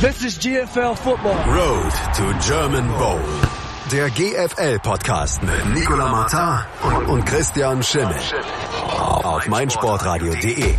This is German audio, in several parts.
This is GFL Football. Road to German Bowl. Der GFL-Podcast mit Nicola Martin und Christian Schimmel. Auf meinsportradio.de.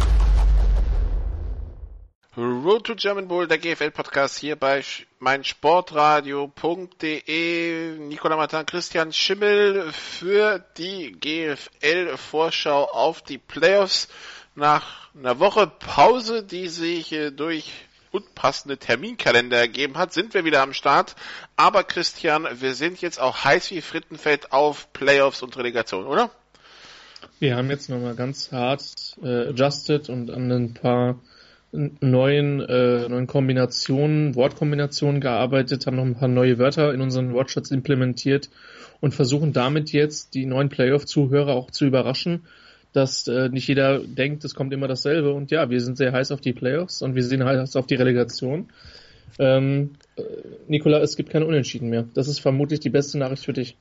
Road to German Bowl, der GFL-Podcast hier bei meinsportradio.de. Nicola Martin, Christian Schimmel für die GFL-Vorschau auf die Playoffs nach einer Woche Pause, die sich äh, durch unpassende Terminkalender ergeben hat, sind wir wieder am Start. Aber Christian, wir sind jetzt auch heiß wie Frittenfett auf Playoffs und Relegation, oder? Wir haben jetzt nochmal ganz hart äh, adjusted und an ein paar neuen, äh, neuen Kombinationen, Wortkombinationen gearbeitet, haben noch ein paar neue Wörter in unseren Wortschatz implementiert und versuchen damit jetzt die neuen Playoff-Zuhörer auch zu überraschen dass äh, nicht jeder denkt, es kommt immer dasselbe. Und ja, wir sind sehr heiß auf die Playoffs und wir sind heiß auf die Relegation. Ähm, äh, Nikola, es gibt keine Unentschieden mehr. Das ist vermutlich die beste Nachricht für dich.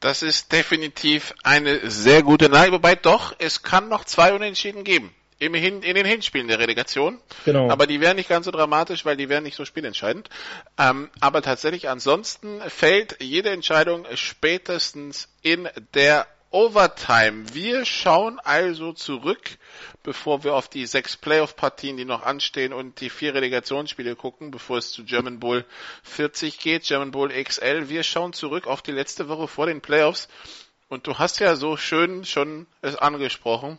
Das ist definitiv eine sehr gute Nachricht. Wobei doch, es kann noch zwei Unentschieden geben. Immerhin in den Hinspielen der Relegation. Genau. Aber die wären nicht ganz so dramatisch, weil die wären nicht so spielentscheidend. Ähm, aber tatsächlich ansonsten fällt jede Entscheidung spätestens in der Overtime. Wir schauen also zurück, bevor wir auf die sechs Playoff-Partien, die noch anstehen und die vier Relegationsspiele gucken, bevor es zu German Bowl 40 geht, German Bowl XL. Wir schauen zurück auf die letzte Woche vor den Playoffs. Und du hast ja so schön schon es angesprochen.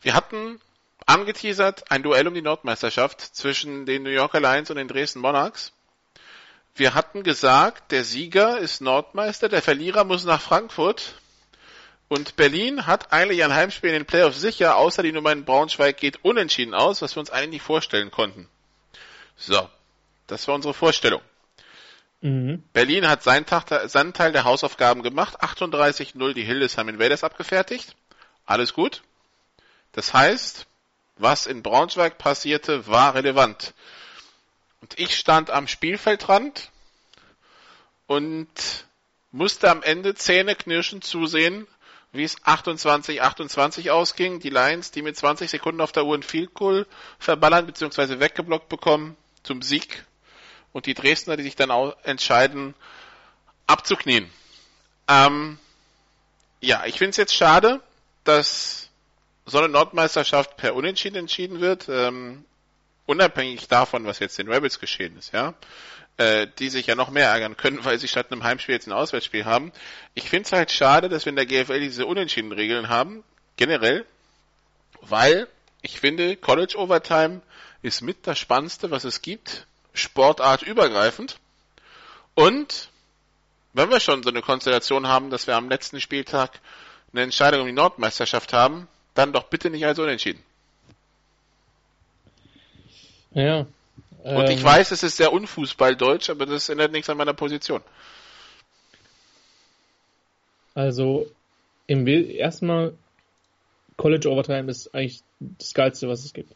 Wir hatten angeteasert ein Duell um die Nordmeisterschaft zwischen den New Yorker Lions und den Dresden Monarchs. Wir hatten gesagt, der Sieger ist Nordmeister, der Verlierer muss nach Frankfurt. Und Berlin hat eigentlich ein Heimspiel in den Playoffs sicher, außer die Nummer in Braunschweig geht unentschieden aus, was wir uns eigentlich nicht vorstellen konnten. So, das war unsere Vorstellung. Mhm. Berlin hat seinen, Tag, seinen Teil der Hausaufgaben gemacht, 38-0 die Hildesheim Invaders abgefertigt. Alles gut. Das heißt, was in Braunschweig passierte, war relevant. Und ich stand am Spielfeldrand und musste am Ende zähneknirschend zusehen, wie es 28-28 ausging. Die Lions, die mit 20 Sekunden auf der Uhr ein Field Goal verballern bzw. weggeblockt bekommen zum Sieg. Und die Dresdner, die sich dann auch entscheiden, abzuknien. Ähm, ja, ich finde es jetzt schade, dass so eine Nordmeisterschaft per Unentschieden entschieden wird. Ähm, unabhängig davon, was jetzt den Rebels geschehen ist, ja, äh, die sich ja noch mehr ärgern können, weil sie statt einem Heimspiel jetzt ein Auswärtsspiel haben. Ich finde es halt schade, dass wir in der GFL diese unentschieden Regeln haben, generell, weil ich finde, College Overtime ist mit das Spannendste, was es gibt, Sportart übergreifend. Und wenn wir schon so eine Konstellation haben, dass wir am letzten Spieltag eine Entscheidung um die Nordmeisterschaft haben, dann doch bitte nicht als unentschieden. Ja. Und ich ähm, weiß, es ist sehr unfußballdeutsch, aber das ändert nichts an meiner Position. Also, im erstmal College Overtime ist eigentlich das Geilste, was es gibt.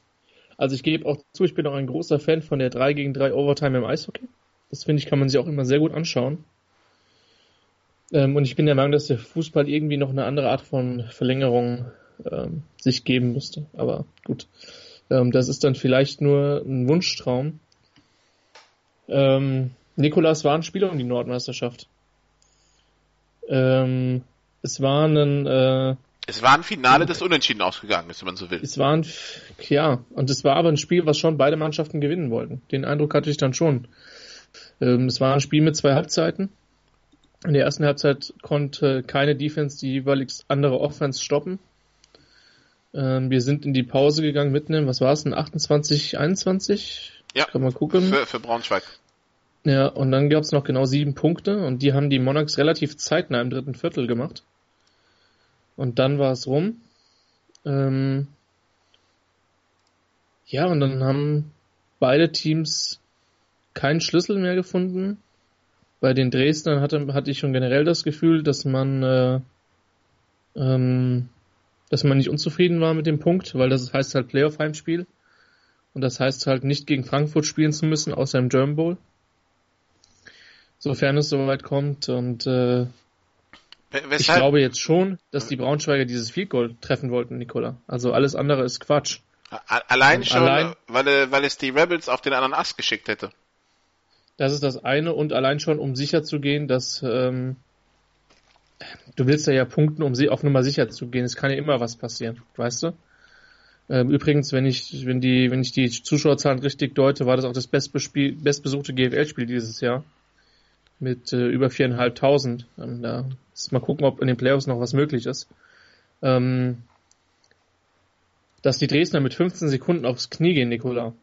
Also ich gebe auch zu, ich bin auch ein großer Fan von der 3 gegen 3 Overtime im Eishockey. Das finde ich, kann man sich auch immer sehr gut anschauen. Ähm, und ich bin der Meinung, dass der Fußball irgendwie noch eine andere Art von Verlängerung ähm, sich geben müsste. Aber gut. Ähm, das ist dann vielleicht nur ein Wunschtraum. Ähm, Nikolas war ein Spieler um die Nordmeisterschaft. Ähm, es war ein äh, es war ein Finale, das unentschieden ausgegangen ist, wenn man so will. Es war ein, ja, und es war aber ein Spiel, was schon beide Mannschaften gewinnen wollten. Den Eindruck hatte ich dann schon. Ähm, es war ein Spiel mit zwei Halbzeiten. In der ersten Halbzeit konnte keine Defense die jeweils andere Offense stoppen. Ähm, wir sind in die Pause gegangen mitnehmen. Was war es denn? 28, 21? Ja. Kann man gucken. Für, für Braunschweig. Ja, und dann gab es noch genau sieben Punkte und die haben die Monarchs relativ zeitnah im dritten Viertel gemacht. Und dann war es rum. Ähm, ja, und dann haben beide Teams keinen Schlüssel mehr gefunden. Bei den Dresdnern hatte, hatte ich schon generell das Gefühl, dass man äh, ähm, dass man nicht unzufrieden war mit dem Punkt, weil das heißt halt Playoff-Heimspiel. Und das heißt halt nicht gegen Frankfurt spielen zu müssen, außer im German Bowl. Sofern es soweit kommt. Und äh, ich glaube jetzt schon, dass die Braunschweiger dieses Field Goal treffen wollten, Nicola. Also alles andere ist Quatsch. Allein schon, allein, weil, weil es die Rebels auf den anderen Ast geschickt hätte. Das ist das eine und allein schon, um sicher zu gehen, dass ähm, du willst ja ja punkten, um sie auf Nummer sicher zu gehen. Es kann ja immer was passieren, weißt du? Ähm, übrigens, wenn ich, wenn die, wenn ich die Zuschauerzahlen richtig deute, war das auch das bestbesuchte GFL-Spiel dieses Jahr. Mit äh, über viereinhalbtausend. Ähm, da ist mal gucken, ob in den Playoffs noch was möglich ist. Ähm, dass die Dresdner mit 15 Sekunden aufs Knie gehen, Nikola,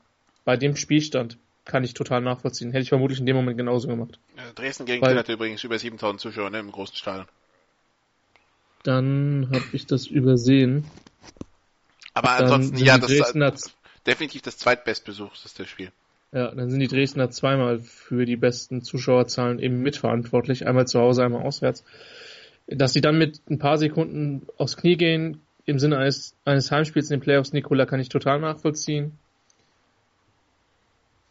bei dem Spielstand, kann ich total nachvollziehen. Hätte ich vermutlich in dem Moment genauso gemacht. Ja, Dresden gegen Weil, übrigens über 7000 Zuschauer ne, im großen Stadion. Dann habe ich das übersehen. Aber ansonsten, ja, das ist definitiv das zweitbestbesuchteste Spiel. Ja, dann sind die Dresdner zweimal für die besten Zuschauerzahlen eben mitverantwortlich. Einmal zu Hause, einmal auswärts. Dass sie dann mit ein paar Sekunden aufs Knie gehen, im Sinne eines, eines Heimspiels in den Playoffs, Nikola, kann ich total nachvollziehen.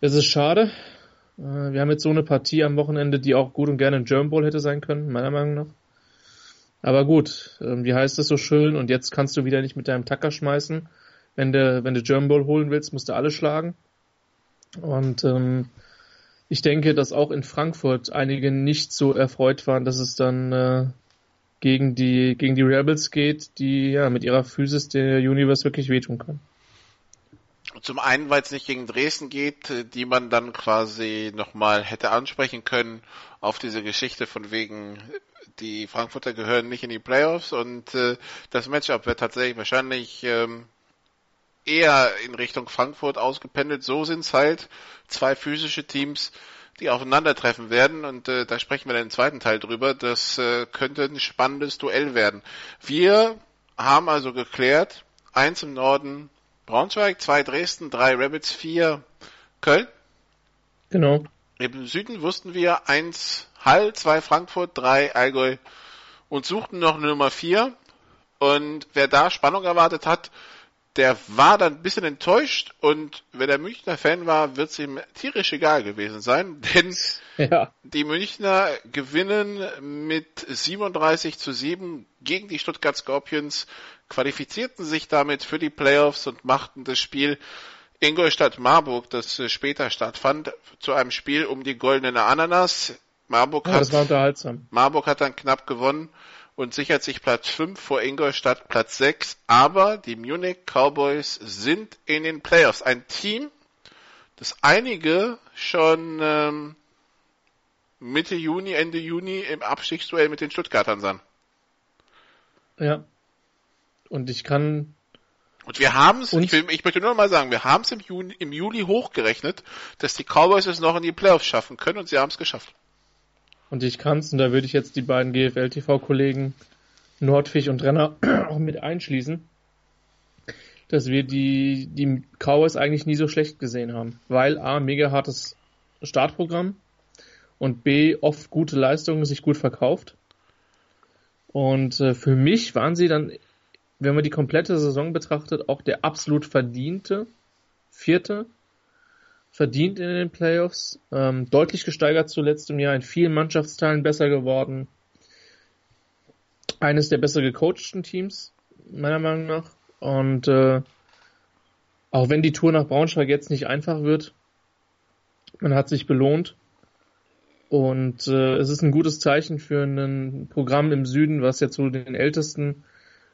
Es ist schade. Äh, wir haben jetzt so eine Partie am Wochenende, die auch gut und gerne ein German Bowl hätte sein können, meiner Meinung nach. Aber gut, ähm, wie heißt es so schön? Und jetzt kannst du wieder nicht mit deinem Tacker schmeißen. Wenn du, wenn du German Bowl holen willst, musst du alle schlagen. Und ähm, ich denke, dass auch in Frankfurt einige nicht so erfreut waren, dass es dann äh, gegen die gegen die Rebels geht, die ja mit ihrer Physis der Universe wirklich wehtun kann. Zum einen, weil es nicht gegen Dresden geht, die man dann quasi nochmal hätte ansprechen können auf diese Geschichte von wegen, die Frankfurter gehören nicht in die Playoffs und äh, das Matchup wird tatsächlich wahrscheinlich ähm, eher in Richtung Frankfurt ausgependelt. So sind es halt zwei physische Teams, die aufeinandertreffen werden und äh, da sprechen wir dann im zweiten Teil drüber. Das äh, könnte ein spannendes Duell werden. Wir haben also geklärt, eins im Norden Braunschweig, zwei Dresden, drei Rabbits, vier Köln. Genau. Im Süden wussten wir eins Hall, zwei Frankfurt, drei Allgäu und suchten noch eine Nummer vier. Und wer da Spannung erwartet hat, der war dann ein bisschen enttäuscht und wer der Münchner Fan war, wird es ihm tierisch egal gewesen sein, denn ja. die Münchner gewinnen mit 37 zu 7 gegen die Stuttgart Scorpions, qualifizierten sich damit für die Playoffs und machten das Spiel Ingolstadt-Marburg, das später stattfand, zu einem Spiel um die goldene Ananas. Marburg ja, hat, war unterhaltsam. Marburg hat dann knapp gewonnen und sichert sich Platz 5 vor Ingolstadt Platz 6. Aber die Munich Cowboys sind in den Playoffs. Ein Team, das einige schon ähm, Mitte Juni, Ende Juni im Abstiegsduell mit den Stuttgartern sahen. Ja. Und ich kann. Und wir haben es, ich, ich, möchte nur mal sagen, wir haben es im, im Juli hochgerechnet, dass die Cowboys es noch in die Playoffs schaffen können und sie haben es geschafft. Und ich kann's, und da würde ich jetzt die beiden GFL-TV-Kollegen Nordfisch und Renner auch mit einschließen, dass wir die, die Cowboys eigentlich nie so schlecht gesehen haben. Weil A, mega hartes Startprogramm und B, oft gute Leistungen, sich gut verkauft. Und äh, für mich waren sie dann, wenn man die komplette Saison betrachtet, auch der absolut verdiente Vierte verdient in den Playoffs. Ähm, deutlich gesteigert zuletzt im Jahr, in vielen Mannschaftsteilen besser geworden. Eines der besser gecoachten Teams, meiner Meinung nach. Und äh, auch wenn die Tour nach Braunschweig jetzt nicht einfach wird, man hat sich belohnt. Und äh, es ist ein gutes Zeichen für ein Programm im Süden, was ja zu den ältesten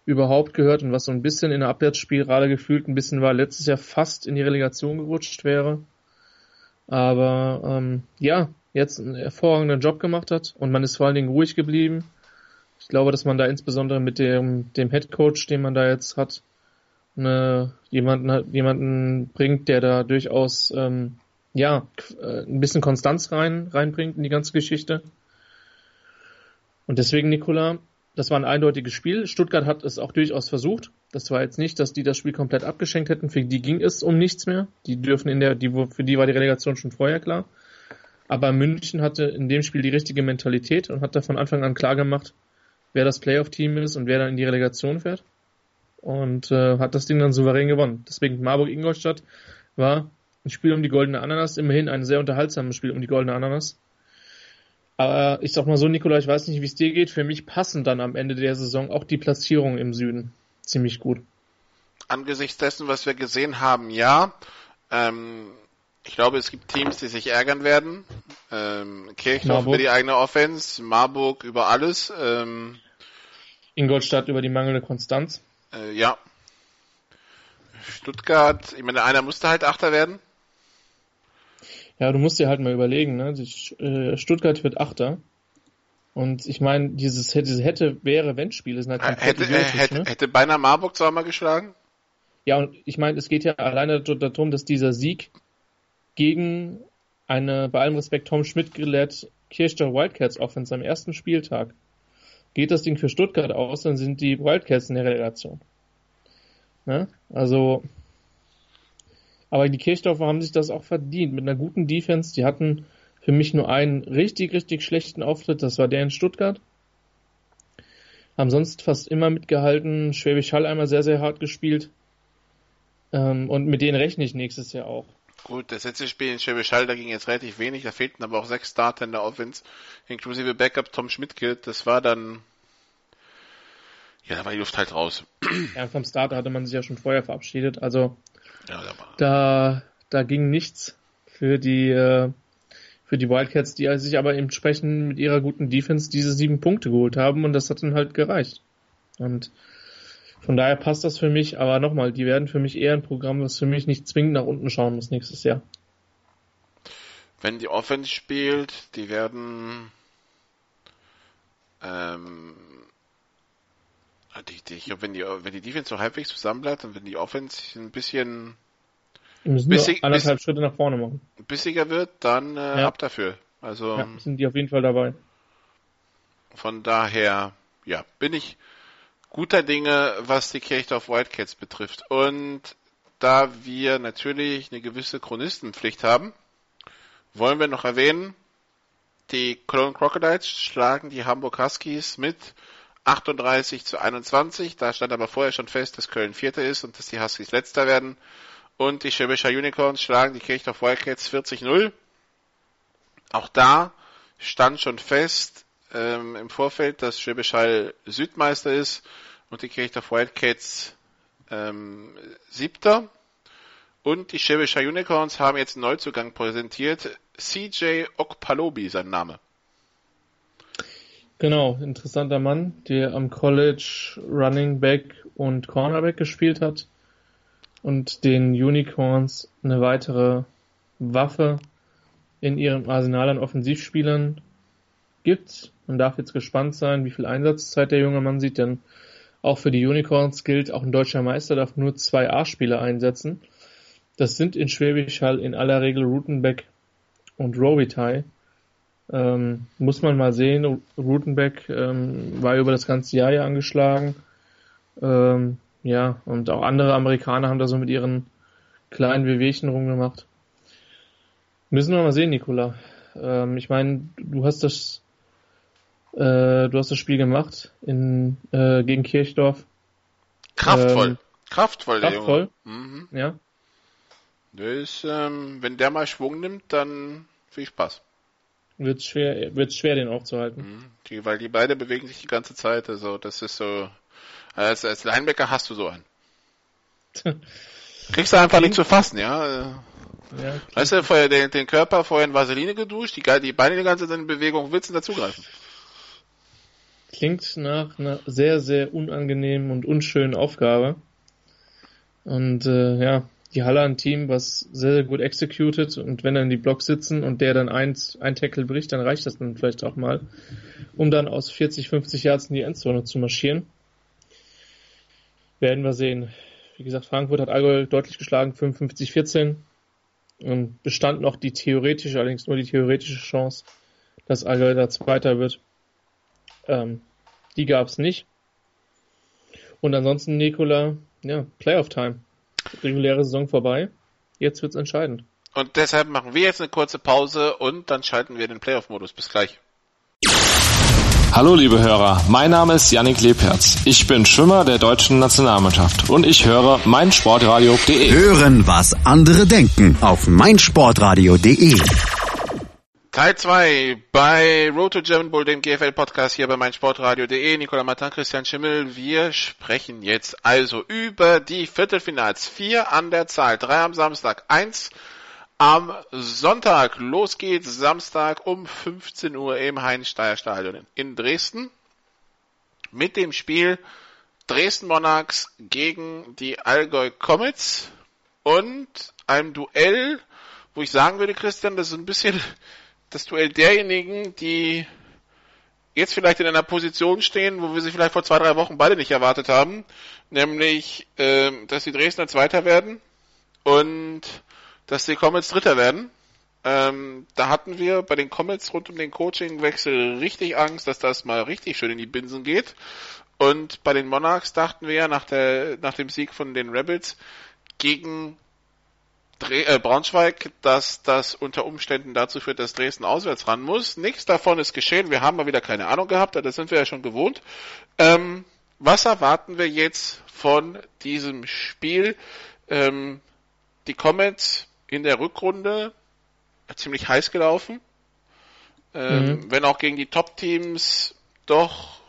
überhaupt gehört und was so ein bisschen in der Abwärtsspirale gefühlt ein bisschen war, letztes Jahr fast in die Relegation gerutscht wäre aber ähm, ja, jetzt einen hervorragenden Job gemacht hat und man ist vor allen Dingen ruhig geblieben. Ich glaube, dass man da insbesondere mit dem, dem Head Coach, den man da jetzt hat, eine, jemanden, jemanden bringt, der da durchaus ähm, ja ein bisschen Konstanz rein reinbringt in die ganze Geschichte. Und deswegen, Nikola, das war ein eindeutiges Spiel. Stuttgart hat es auch durchaus versucht. Das war jetzt nicht, dass die das Spiel komplett abgeschenkt hätten. Für die ging es um nichts mehr. Die dürfen in der, die, für die war die Relegation schon vorher klar. Aber München hatte in dem Spiel die richtige Mentalität und hat da von Anfang an klar gemacht, wer das Playoff-Team ist und wer dann in die Relegation fährt. Und äh, hat das Ding dann souverän gewonnen. Deswegen Marburg-Ingolstadt war ein Spiel um die goldene Ananas, immerhin ein sehr unterhaltsames Spiel um die goldene Ananas. Aber ich sag mal so, Nikola, ich weiß nicht, wie es dir geht. Für mich passen dann am Ende der Saison auch die Platzierungen im Süden ziemlich gut. angesichts dessen, was wir gesehen haben, ja. Ähm, ich glaube, es gibt Teams, die sich ärgern werden. Ähm, Kirchdorf über die eigene Offense, Marburg über alles. Ähm, Ingolstadt über die mangelnde Konstanz. Äh, ja. Stuttgart, ich meine, einer musste halt Achter werden. Ja, du musst dir halt mal überlegen, ne? Äh, Stuttgart wird Achter. Und ich meine, dieses diese hätte, wäre, wenn Spiele sind halt komplett hätte, idiotisch, hätte, ne? hätte beinahe Marburg zweimal geschlagen. Ja, und ich meine, es geht ja alleine darum, dass dieser Sieg gegen eine, bei allem Respekt, Tom Schmidt gelehrt Kirchdorf Wildcats Offense am ersten Spieltag. Geht das Ding für Stuttgart aus, dann sind die Wildcats in der Relegation. Ne? Also, aber die Kirchdorfer haben sich das auch verdient mit einer guten Defense. Die hatten für mich nur einen richtig, richtig schlechten Auftritt, das war der in Stuttgart. Haben sonst fast immer mitgehalten. Schwäbisch Hall einmal sehr, sehr hart gespielt. Ähm, und mit denen rechne ich nächstes Jahr auch. Gut, das letzte Spiel in Schwäbisch Hall, da ging jetzt relativ wenig. Da fehlten aber auch sechs Starter in der Offense, inklusive Backup Tom Schmidtke. Das war dann, ja, da war die Luft halt raus. Ja, vom Starter hatte man sich ja schon vorher verabschiedet. Also, ja, da, da ging nichts für die, äh, für die Wildcats, die sich aber entsprechend mit ihrer guten Defense diese sieben Punkte geholt haben und das hat dann halt gereicht. Und von daher passt das für mich, aber nochmal, die werden für mich eher ein Programm, was für mich nicht zwingend nach unten schauen muss nächstes Jahr. Wenn die Offense spielt, die werden ähm, die, die, ich glaube, wenn die, wenn die Defense so halbwegs zusammenbleibt und wenn die Offense ein bisschen wir müssen Bissig, anderthalb Schritte nach vorne machen. Bissiger wird, dann äh, ja. ab dafür. Also ja, sind die auf jeden Fall dabei. Von daher, ja, bin ich guter Dinge, was die Kirchdorf Wildcats betrifft. Und da wir natürlich eine gewisse Chronistenpflicht haben, wollen wir noch erwähnen, die Cologne Crocodiles schlagen die Hamburg Huskies mit 38 zu 21. Da stand aber vorher schon fest, dass Köln Vierter ist und dass die Huskies Letzter werden. Und die Schwäbischer Unicorns schlagen die Kirchdorf Wildcats 40-0. Auch da stand schon fest ähm, im Vorfeld, dass Schwäbisch Hall Südmeister ist und die Kirchdorf Wildcats ähm, Siebter. Und die Schwäbischer Unicorns haben jetzt einen Neuzugang präsentiert. CJ Okpalobi, sein Name. Genau, interessanter Mann, der am College Running Back und Cornerback gespielt hat und den Unicorns eine weitere Waffe in ihrem Arsenal an Offensivspielern gibt. Man darf jetzt gespannt sein, wie viel Einsatzzeit der junge Mann sieht, denn auch für die Unicorns gilt, auch ein deutscher Meister darf nur zwei A-Spieler einsetzen. Das sind in Schwäbisch Hall in aller Regel Rutenbeck und Robitaille. Ähm, muss man mal sehen. Rutenbeck ähm, war über das ganze Jahr ja angeschlagen. Ähm, ja, und auch andere Amerikaner haben da so mit ihren kleinen Wehwehchen rumgemacht. Müssen wir mal sehen, Nikola. Ähm, ich meine, du hast das, äh, du hast das Spiel gemacht in, äh, gegen Kirchdorf. Kraftvoll. Ähm, kraftvoll, der kraftvoll. Junge. Mhm. Ja. Ist, ähm, wenn der mal Schwung nimmt, dann viel Spaß. Wird schwer, wird schwer, den aufzuhalten. Mhm. Die, weil die beide bewegen sich die ganze Zeit, also das ist so, als, als Linebacker hast du so einen. Kriegst du einfach nicht zu fassen, ja. ja weißt du, vorher den, den, Körper vorher in Vaseline geduscht, die, die Beine die ganze Zeit in Bewegung, willst du dazugreifen? Klingt nach einer sehr, sehr unangenehmen und unschönen Aufgabe. Und äh, ja, die Halle ein Team, was sehr, sehr gut executed und wenn dann die Blocks sitzen und der dann eins, ein Tackle bricht, dann reicht das dann vielleicht auch mal, um dann aus 40, 50 Yards in die Endzone zu marschieren. Werden wir sehen. Wie gesagt, Frankfurt hat Allgäu deutlich geschlagen, 55-14. Und bestand noch die theoretische, allerdings nur die theoretische Chance, dass Allgäu da Zweiter wird. Ähm, die gab es nicht. Und ansonsten, Nikola, ja, Playoff-Time. Reguläre Saison vorbei. Jetzt wird's entscheidend. Und deshalb machen wir jetzt eine kurze Pause und dann schalten wir den Playoff-Modus. Bis gleich. Hallo liebe Hörer, mein Name ist Yannick Lebherz. Ich bin Schwimmer der deutschen Nationalmannschaft und ich höre meinsportradio.de. Hören, was andere denken auf meinsportradio.de. Teil 2 bei Road to German Bull, dem GFL-Podcast hier bei meinsportradio.de. Nicola Martin, Christian Schimmel. Wir sprechen jetzt also über die Viertelfinals. Vier an der Zahl. Drei am Samstag, eins am Sonntag. Los geht's Samstag um 15 Uhr im Heinz-Steier Stadion in Dresden. Mit dem Spiel Dresden Monarchs gegen die Allgäu Comets und einem Duell, wo ich sagen würde, Christian, das ist ein bisschen das Duell derjenigen, die jetzt vielleicht in einer Position stehen, wo wir sie vielleicht vor zwei, drei Wochen beide nicht erwartet haben, nämlich, äh, dass die Dresdner Zweiter werden und dass die Comets Dritter werden. Ähm, da hatten wir bei den Comets rund um den Coachingwechsel richtig Angst, dass das mal richtig schön in die Binsen geht. Und bei den Monarchs dachten wir ja nach, der, nach dem Sieg von den Rebels gegen Dre äh, Braunschweig, dass das unter Umständen dazu führt, dass Dresden auswärts ran muss. Nichts davon ist geschehen. Wir haben mal wieder keine Ahnung gehabt, das sind wir ja schon gewohnt. Ähm, was erwarten wir jetzt von diesem Spiel? Ähm, die Comets in der Rückrunde ziemlich heiß gelaufen. Ähm, mhm. Wenn auch gegen die Top-Teams doch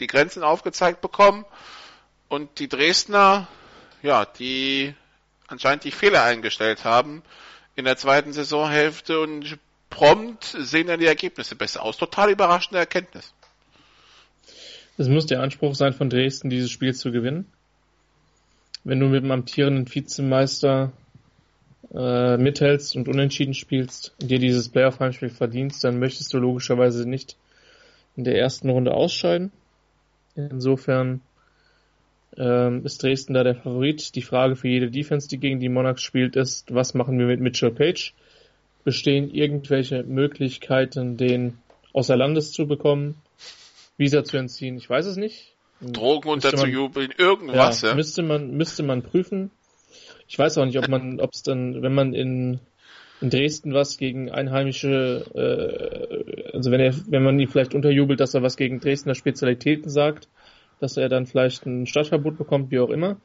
die Grenzen aufgezeigt bekommen. Und die Dresdner, ja, die anscheinend die Fehler eingestellt haben in der zweiten Saisonhälfte und prompt sehen dann die Ergebnisse besser aus. Total überraschende Erkenntnis. Es muss der Anspruch sein von Dresden, dieses Spiel zu gewinnen. Wenn du mit dem amtierenden Vizemeister äh, mithältst und unentschieden spielst und dir dieses Playoff-Heimspiel verdienst, dann möchtest du logischerweise nicht in der ersten Runde ausscheiden. Insofern ähm, ist Dresden da der Favorit. Die Frage für jede Defense, die gegen die Monarchs spielt, ist, was machen wir mit Mitchell Page? Bestehen irgendwelche Möglichkeiten, den außer Landes zu bekommen, Visa zu entziehen? Ich weiß es nicht. Drogen unterzujubeln, irgendwas, ja, ja. Müsste man, müsste man prüfen. Ich weiß auch nicht, ob man, ob es dann, wenn man in, in Dresden was gegen einheimische, äh, also wenn er, wenn man ihn vielleicht unterjubelt, dass er was gegen Dresdner Spezialitäten sagt, dass er dann vielleicht ein Stadtverbot bekommt, wie auch immer.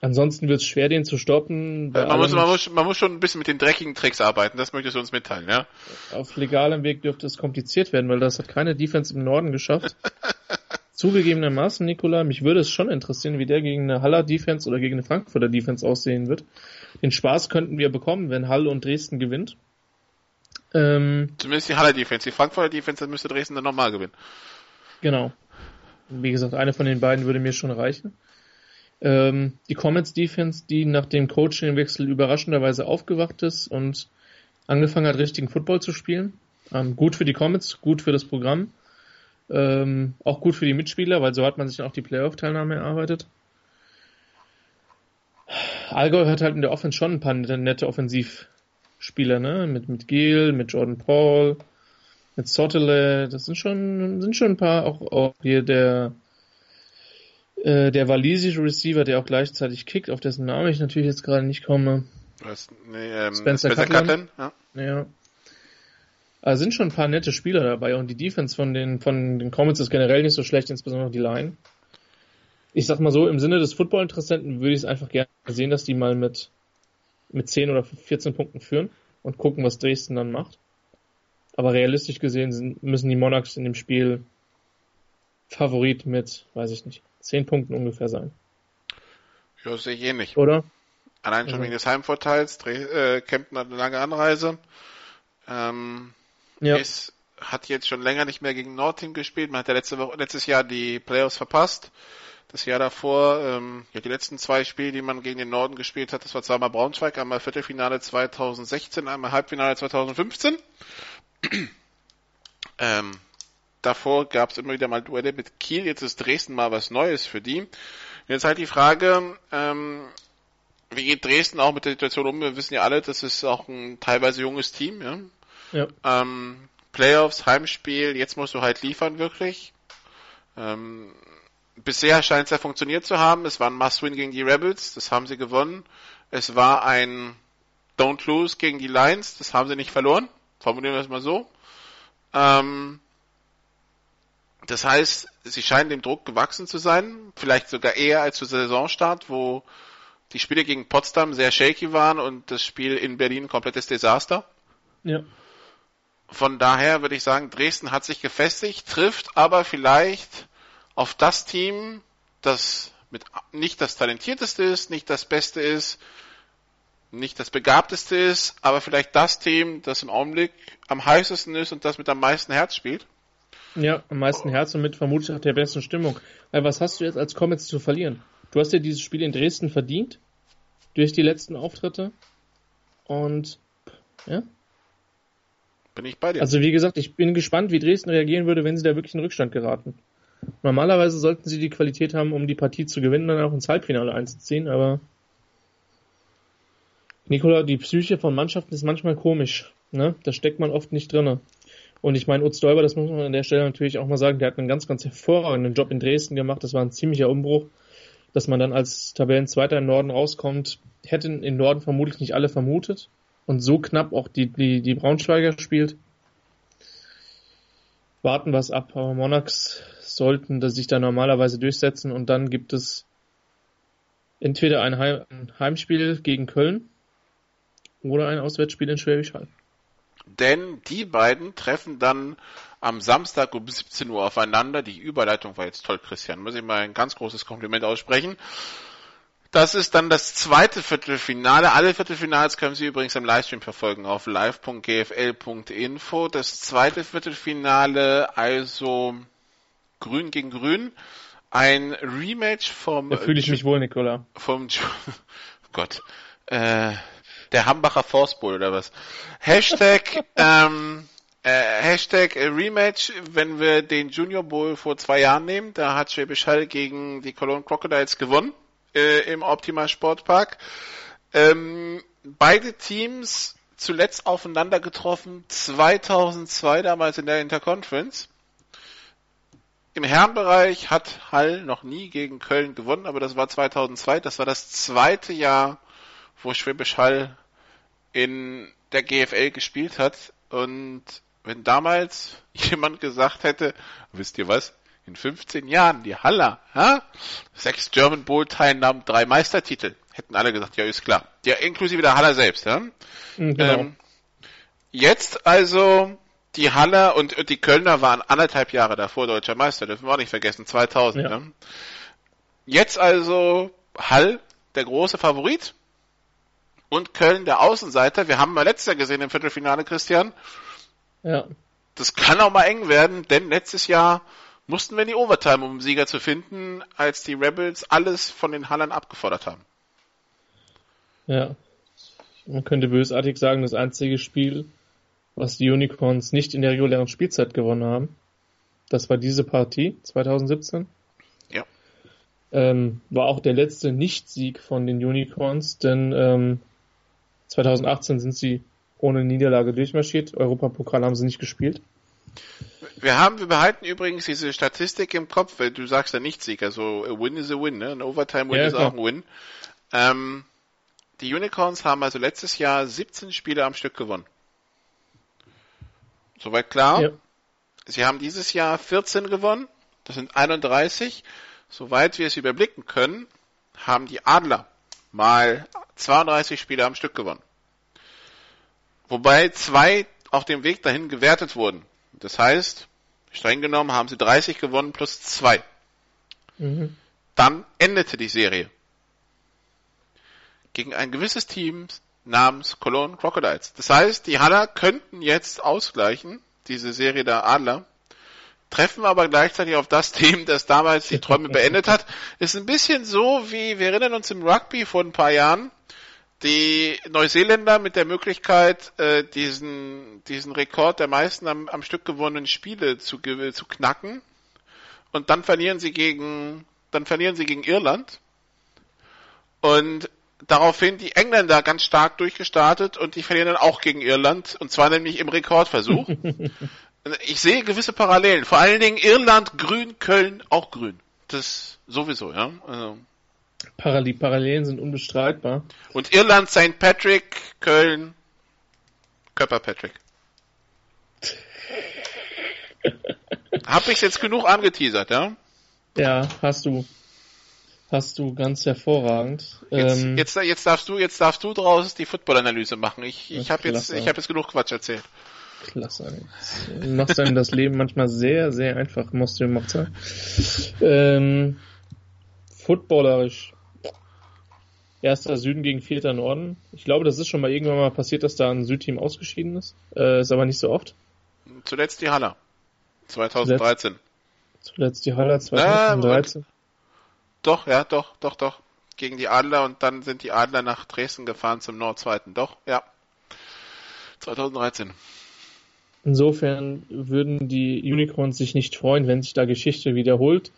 Ansonsten wird es schwer, den zu stoppen. Man muss, man, muss, man muss schon ein bisschen mit den dreckigen Tricks arbeiten, das möchtest du uns mitteilen, ja? Auf legalem Weg dürfte es kompliziert werden, weil das hat keine Defense im Norden geschafft. Zugegebenermaßen, Nikola, mich würde es schon interessieren, wie der gegen eine Haller Defense oder gegen eine Frankfurter Defense aussehen wird. Den Spaß könnten wir bekommen, wenn Hall und Dresden gewinnt. Ähm, Zumindest die Haller Defense. Die Frankfurter Defense, dann müsste Dresden dann nochmal gewinnen. Genau. Wie gesagt, eine von den beiden würde mir schon reichen. Ähm, die Comets Defense, die nach dem Coachingwechsel überraschenderweise aufgewacht ist und angefangen hat, richtigen Football zu spielen. Ähm, gut für die Comets, gut für das Programm. Ähm, auch gut für die Mitspieler, weil so hat man sich dann auch die Playoff-Teilnahme erarbeitet. Allgäu hat halt in der Offense schon ein paar nette Offensivspieler, ne? Mit, mit Giel, mit Jordan Paul, mit Sottele, das sind schon, sind schon ein paar, auch, auch hier der, äh, der walisische Receiver, der auch gleichzeitig kickt, auf dessen Namen ich natürlich jetzt gerade nicht komme. Was? Nee, ähm, Spencer, Spencer Cutland. Ja. ja. Also sind schon ein paar nette Spieler dabei und die Defense von den, von den Comets ist generell nicht so schlecht, insbesondere die Line. Ich sag mal so, im Sinne des Football-Interessenten würde ich es einfach gerne sehen, dass die mal mit, mit 10 oder 14 Punkten führen und gucken, was Dresden dann macht. Aber realistisch gesehen sind, müssen die Monarchs in dem Spiel Favorit mit, weiß ich nicht, 10 Punkten ungefähr sein. Ja, sehe ich eh nicht. Oder? Allein schon also. wegen des Heimvorteils. Dreh, äh, Kempten hat eine lange Anreise. Ähm, ja. Es hat jetzt schon länger nicht mehr gegen Nordteam gespielt. Man hat ja letzte Woche, letztes Jahr die Playoffs verpasst. Das Jahr davor, ähm, ja, die letzten zwei Spiele, die man gegen den Norden gespielt hat, das war zweimal Braunschweig, einmal Viertelfinale 2016, einmal Halbfinale 2015 ähm, davor gab es immer wieder mal Duelle mit Kiel, jetzt ist Dresden mal was Neues für die. Jetzt halt die Frage, ähm, wie geht Dresden auch mit der Situation um? Wir wissen ja alle, das ist auch ein teilweise junges Team, ja. ja. Ähm, Playoffs, Heimspiel, jetzt musst du halt liefern wirklich. Ähm, bisher scheint es ja funktioniert zu haben. Es war ein Must-Win gegen die Rebels, das haben sie gewonnen. Es war ein Don't Lose gegen die Lions, das haben sie nicht verloren. Formulieren wir es mal so. Ähm, das heißt, sie scheinen dem Druck gewachsen zu sein, vielleicht sogar eher als zu Saisonstart, wo die Spiele gegen Potsdam sehr shaky waren und das Spiel in Berlin ein komplettes Desaster. Ja. Von daher würde ich sagen, Dresden hat sich gefestigt, trifft aber vielleicht auf das Team, das mit nicht das talentierteste ist, nicht das Beste ist, nicht das begabteste ist, aber vielleicht das Team, das im Augenblick am heißesten ist und das mit am meisten Herz spielt. Ja, am meisten Herz und mit vermutlich auch der besten Stimmung. Weil was hast du jetzt als Comets zu verlieren? Du hast ja dieses Spiel in Dresden verdient durch die letzten Auftritte und ja. Bin ich bei dir. Also wie gesagt, ich bin gespannt, wie Dresden reagieren würde, wenn sie da wirklich in Rückstand geraten. Normalerweise sollten sie die Qualität haben, um die Partie zu gewinnen, dann auch ins Halbfinale einzuziehen, aber Nikola, die Psyche von Mannschaften ist manchmal komisch. Ne? Da steckt man oft nicht drinne. Und ich meine, Utz Däuber, das muss man an der Stelle natürlich auch mal sagen, der hat einen ganz, ganz hervorragenden Job in Dresden gemacht. Das war ein ziemlicher Umbruch, dass man dann als Tabellenzweiter im Norden rauskommt. Hätten im Norden vermutlich nicht alle vermutet. Und so knapp auch die, die, die Braunschweiger spielt. Warten wir es ab. Aber Monarchs sollten sich da normalerweise durchsetzen und dann gibt es entweder ein, Heimspiel gegen Köln oder ein Auswärtsspiel in Schwäbisch Hall. Denn die beiden treffen dann am Samstag um 17 Uhr aufeinander. Die Überleitung war jetzt toll, Christian. Muss ich mal ein ganz großes Kompliment aussprechen. Das ist dann das zweite Viertelfinale. Alle Viertelfinals können Sie übrigens im Livestream verfolgen auf live.gfl.info. Das zweite Viertelfinale, also Grün gegen Grün. Ein Rematch vom. Da fühle ich mich wohl, Nicola. Vom Gott. Äh, der Hambacher Force Bowl oder was? Hashtag, ähm, äh, Hashtag Rematch, wenn wir den Junior Bowl vor zwei Jahren nehmen, da hat Schwäbisch Hall gegen die Cologne Crocodiles gewonnen äh, im Optima Sportpark. Ähm, beide Teams zuletzt aufeinander getroffen, 2002 damals in der Interconference. Im Herrenbereich hat Hall noch nie gegen Köln gewonnen, aber das war 2002. Das war das zweite Jahr, wo Schwäbisch Hall in der GFL gespielt hat. Und wenn damals jemand gesagt hätte, wisst ihr was, in 15 Jahren die Haller, ja? sechs German Bowl Teilnahmen, drei Meistertitel, hätten alle gesagt, ja ist klar. Ja, inklusive der Haller selbst. Ja? Mhm, genau. Ähm, jetzt also die Haller und, und, die Kölner waren anderthalb Jahre davor deutscher Meister, dürfen wir auch nicht vergessen, 2000. Ja. Ne? Jetzt also Hall, der große Favorit und Köln, der Außenseiter. Wir haben mal letztes Jahr gesehen im Viertelfinale, Christian. Ja. Das kann auch mal eng werden, denn letztes Jahr mussten wir in die Overtime, um einen Sieger zu finden, als die Rebels alles von den Hallern abgefordert haben. Ja. Man könnte bösartig sagen, das einzige Spiel, was die Unicorns nicht in der regulären Spielzeit gewonnen haben. Das war diese Partie 2017. Ja. Ähm, war auch der letzte Nicht-Sieg von den Unicorns, denn ähm, 2018 sind sie ohne Niederlage durchmarschiert. Europapokal haben sie nicht gespielt. Wir haben, wir behalten übrigens diese Statistik im Kopf, weil du sagst ja Nicht-Sieg, also a win is a win, ne? Ein Overtime-Win ja, ist klar. auch ein Win. Ähm, die Unicorns haben also letztes Jahr 17 Spiele am Stück gewonnen. Soweit klar. Ja. Sie haben dieses Jahr 14 gewonnen. Das sind 31. Soweit wir es überblicken können, haben die Adler mal 32 Spiele am Stück gewonnen. Wobei zwei auf dem Weg dahin gewertet wurden. Das heißt, streng genommen haben sie 30 gewonnen plus zwei. Mhm. Dann endete die Serie. Gegen ein gewisses Team namens Cologne Crocodiles. Das heißt, die Haller könnten jetzt ausgleichen, diese Serie der Adler, treffen aber gleichzeitig auf das Team, das damals die Träume beendet hat. Ist ein bisschen so wie, wir erinnern uns im Rugby vor ein paar Jahren, die Neuseeländer mit der Möglichkeit, äh, diesen, diesen Rekord der meisten am, am Stück gewonnenen Spiele zu, zu knacken. Und dann verlieren sie gegen, dann verlieren sie gegen Irland. Und daraufhin die Engländer ganz stark durchgestartet und die verlieren dann auch gegen Irland. Und zwar nämlich im Rekordversuch. ich sehe gewisse Parallelen. Vor allen Dingen Irland grün, Köln auch grün. Das sowieso, ja. Also. Parallel, Parallelen sind unbestreitbar. Und Irland, St. Patrick, Köln, Körper Patrick. Hab ich jetzt genug angeteasert, ja? Ja, hast du. Hast du ganz hervorragend. Jetzt, ähm, jetzt, jetzt darfst du, jetzt darfst du draus die Football-Analyse machen. Ich, ich habe jetzt, ich habe jetzt genug Quatsch erzählt. Klasse. Du machst einem das Leben manchmal sehr, sehr einfach, musst du gemacht sein. Ähm, footballerisch. Erster Süden gegen vierter Norden. Ich glaube, das ist schon mal irgendwann mal passiert, dass da ein Südteam ausgeschieden ist. Äh, ist aber nicht so oft. Zuletzt die Haller. 2013. Zuletzt, die Haller 2013. Äh, doch, ja, doch, doch, doch. Gegen die Adler und dann sind die Adler nach Dresden gefahren zum Nordzweiten. Doch, ja. 2013. Insofern würden die Unicorns sich nicht freuen, wenn sich da Geschichte wiederholt,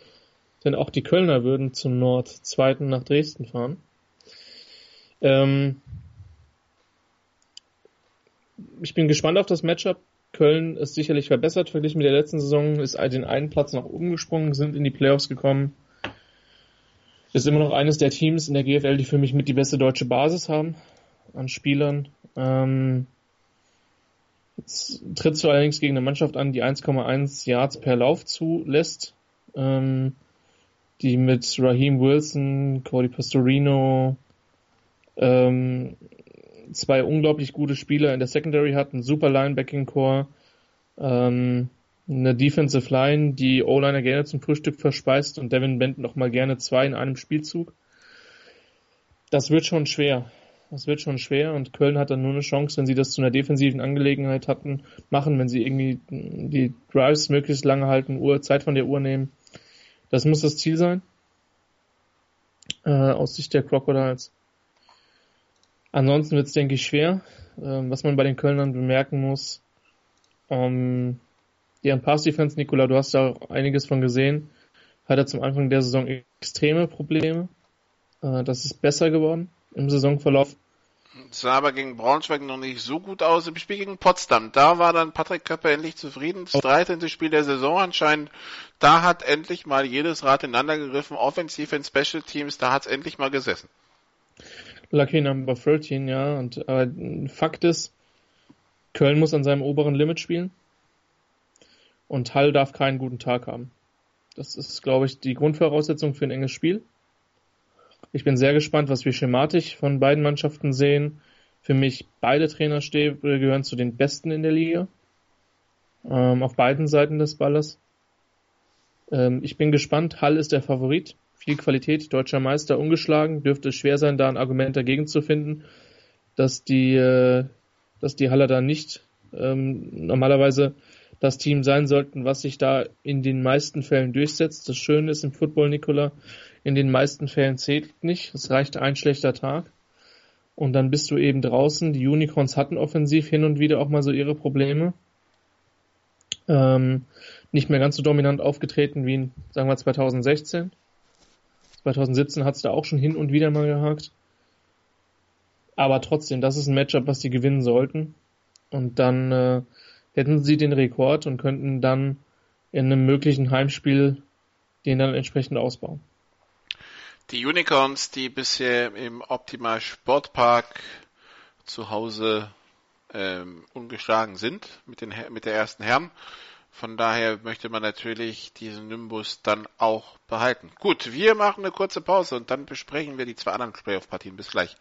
denn auch die Kölner würden zum Nordzweiten nach Dresden fahren. Ähm ich bin gespannt auf das Matchup. Köln ist sicherlich verbessert verglichen mit der letzten Saison, ist den einen Platz nach oben gesprungen, sind in die Playoffs gekommen. Ist immer noch eines der Teams in der GFL, die für mich mit die beste deutsche Basis haben an Spielern. Ähm Jetzt trittst du allerdings gegen eine Mannschaft an, die 1,1 Yards per Lauf zulässt, ähm, die mit Raheem Wilson, Cody Pastorino, ähm, zwei unglaublich gute Spieler in der Secondary hat, ein super Linebacking Core, ähm, eine Defensive Line, die O-Liner gerne zum Frühstück verspeist und Devin Benton noch mal gerne zwei in einem Spielzug. Das wird schon schwer. Das wird schon schwer und Köln hat dann nur eine Chance, wenn sie das zu einer defensiven Angelegenheit hatten, machen, wenn sie irgendwie die Drives möglichst lange halten, Uhr, Zeit von der Uhr nehmen. Das muss das Ziel sein. Äh, aus Sicht der Crocodiles. Ansonsten wird es, denke ich, schwer. Ähm, was man bei den Kölnern bemerken muss, ähm, deren Pass-Defense, Nikola, du hast da auch einiges von gesehen, hat er zum Anfang der Saison extreme Probleme. Äh, das ist besser geworden im Saisonverlauf. Es sah aber gegen Braunschweig noch nicht so gut aus im Spiel gegen Potsdam. Da war dann Patrick Köpper endlich zufrieden. Das 13. Spiel der Saison anscheinend. Da hat endlich mal jedes Rad ineinander gegriffen. Offensiv in Special Teams, da hat es endlich mal gesessen. Lucky Number 13, ja. Und äh, Fakt ist, Köln muss an seinem oberen Limit spielen. Und Hall darf keinen guten Tag haben. Das ist, glaube ich, die Grundvoraussetzung für ein enges Spiel. Ich bin sehr gespannt, was wir schematisch von beiden Mannschaften sehen. Für mich, beide Trainerstäbe gehören zu den besten in der Liga. Ähm, auf beiden Seiten des Balles. Ähm, ich bin gespannt. Hall ist der Favorit. Viel Qualität, deutscher Meister ungeschlagen. Dürfte es schwer sein, da ein Argument dagegen zu finden, dass die, äh, dass die Haller da nicht ähm, normalerweise das Team sein sollten, was sich da in den meisten Fällen durchsetzt. Das Schöne ist im Football, Nicola, in den meisten Fällen zählt nicht. Es reicht ein schlechter Tag. Und dann bist du eben draußen. Die Unicorns hatten offensiv hin und wieder auch mal so ihre Probleme. Ähm, nicht mehr ganz so dominant aufgetreten wie in, sagen wir, 2016. 2017 hat es da auch schon hin und wieder mal gehakt. Aber trotzdem, das ist ein Matchup, was die gewinnen sollten. Und dann äh, hätten sie den Rekord und könnten dann in einem möglichen Heimspiel den dann entsprechend ausbauen. Die Unicorns, die bisher im Optimal Sportpark zu Hause ähm, ungeschlagen sind mit, den, mit der ersten Herren. Von daher möchte man natürlich diesen Nimbus dann auch behalten. Gut, wir machen eine kurze Pause und dann besprechen wir die zwei anderen Playoff-Partien. Bis gleich.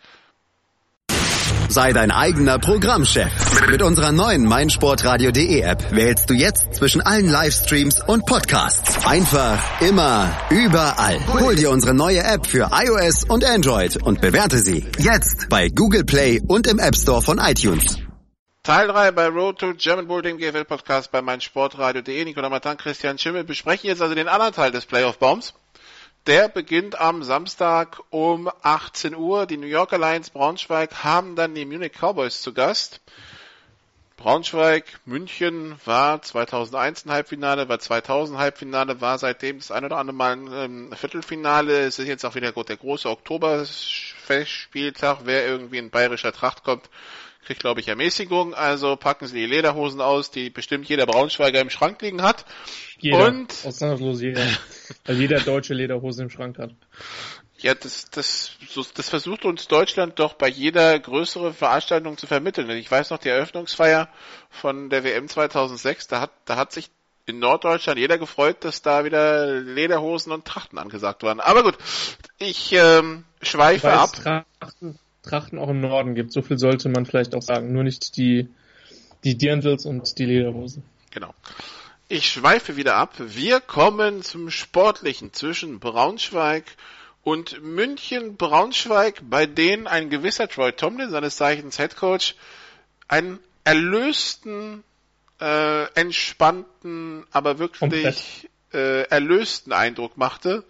Sei dein eigener Programmchef. Mit unserer neuen meinsportradio.de App wählst du jetzt zwischen allen Livestreams und Podcasts. Einfach, immer, überall. Hol dir unsere neue App für iOS und Android und bewerte sie jetzt bei Google Play und im App Store von iTunes. Teil 3 bei Road to German Bowl, dem GFL Podcast bei meinsportradio.de. Nicola Matan, Christian Schimmel besprechen jetzt also den anderen Teil des Playoff-Baums. Der beginnt am Samstag um 18 Uhr. Die New Yorker Lions Braunschweig haben dann die Munich Cowboys zu Gast. Braunschweig, München war 2001 ein Halbfinale, war 2000 Halbfinale, war seitdem das ein oder andere Mal ein ähm, Viertelfinale. Es ist jetzt auch wieder der große Oktoberfestspieltag. Wer irgendwie in bayerischer Tracht kommt, kriegt, glaube ich, Ermäßigung. Also packen Sie die Lederhosen aus, die bestimmt jeder Braunschweiger im Schrank liegen hat. Jeder, und ausnahmslos jeder. Weil jeder deutsche Lederhose im Schrank hat. Ja, das, das, das versucht uns Deutschland doch bei jeder größeren Veranstaltung zu vermitteln. Ich weiß noch, die Eröffnungsfeier von der WM 2006, da hat, da hat sich in Norddeutschland jeder gefreut, dass da wieder Lederhosen und Trachten angesagt waren. Aber gut, ich ähm, schweife ab. Trachten, Trachten auch im Norden gibt, so viel sollte man vielleicht auch sagen. Nur nicht die Die Dirndls und die Lederhosen. Genau. Ich schweife wieder ab. Wir kommen zum Sportlichen zwischen Braunschweig und München Braunschweig, bei denen ein gewisser Troy Tomlin, seines Zeichens Head Coach, einen erlösten, äh, entspannten, aber wirklich äh, erlösten Eindruck machte,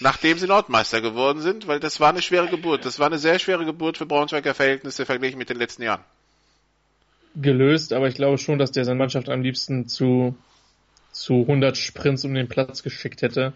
nachdem sie Nordmeister geworden sind, weil das war eine schwere Geburt. Das war eine sehr schwere Geburt für Braunschweiger Verhältnisse verglichen mit den letzten Jahren. Gelöst, aber ich glaube schon, dass der seine Mannschaft am liebsten zu zu 100 Sprints um den Platz geschickt hätte.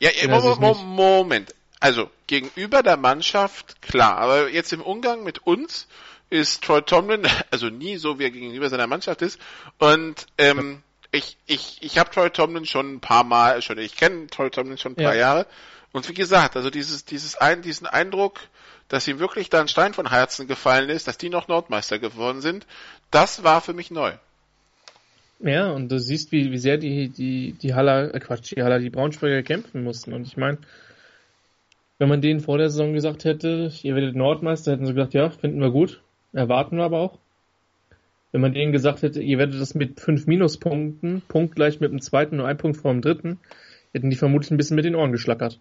Ja, Moment, Moment. Also, gegenüber der Mannschaft, klar, aber jetzt im Umgang mit uns ist Troy Tomlin, also nie so, wie er gegenüber seiner Mannschaft ist. Und ähm, ich, ich, ich habe Troy Tomlin schon ein paar Mal, schon, ich kenne Troy Tomlin schon ein paar ja. Jahre. Und wie gesagt, also dieses, dieses ein, diesen Eindruck, dass ihm wirklich da ein Stein von Herzen gefallen ist, dass die noch Nordmeister geworden sind, das war für mich neu. Ja, und du siehst, wie, wie sehr die, die, die Haller, äh Quatsch, die Haller, die Braunschweiger kämpfen mussten. Und ich meine, wenn man denen vor der Saison gesagt hätte, ihr werdet Nordmeister, hätten sie gesagt, ja, finden wir gut, erwarten wir aber auch. Wenn man denen gesagt hätte, ihr werdet das mit fünf Minuspunkten, punktgleich mit dem zweiten nur ein Punkt vor dem dritten, hätten die vermutlich ein bisschen mit den Ohren geschlackert.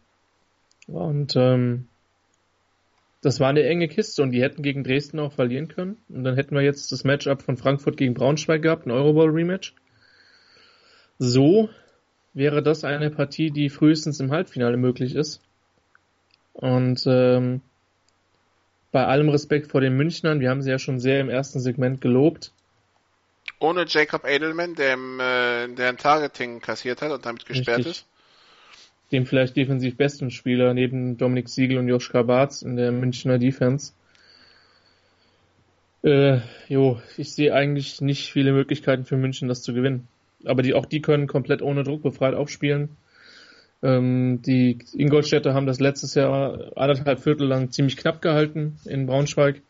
Und ähm, das war eine enge Kiste und die hätten gegen Dresden auch verlieren können. Und dann hätten wir jetzt das Matchup von Frankfurt gegen Braunschweig gehabt, ein Euroball-Rematch. So wäre das eine Partie, die frühestens im Halbfinale möglich ist. Und ähm, bei allem Respekt vor den Münchnern, wir haben sie ja schon sehr im ersten Segment gelobt. Ohne Jacob Edelman, der, im, äh, der ein Targeting kassiert hat und damit gesperrt Richtig. ist dem vielleicht defensiv besten Spieler neben Dominik Siegel und Joschka Barz in der Münchner Defense. Äh, jo, ich sehe eigentlich nicht viele Möglichkeiten für München, das zu gewinnen. Aber die, auch die können komplett ohne Druck befreit aufspielen. Ähm, die Ingolstädter haben das letztes Jahr anderthalb Viertel lang ziemlich knapp gehalten in Braunschweig.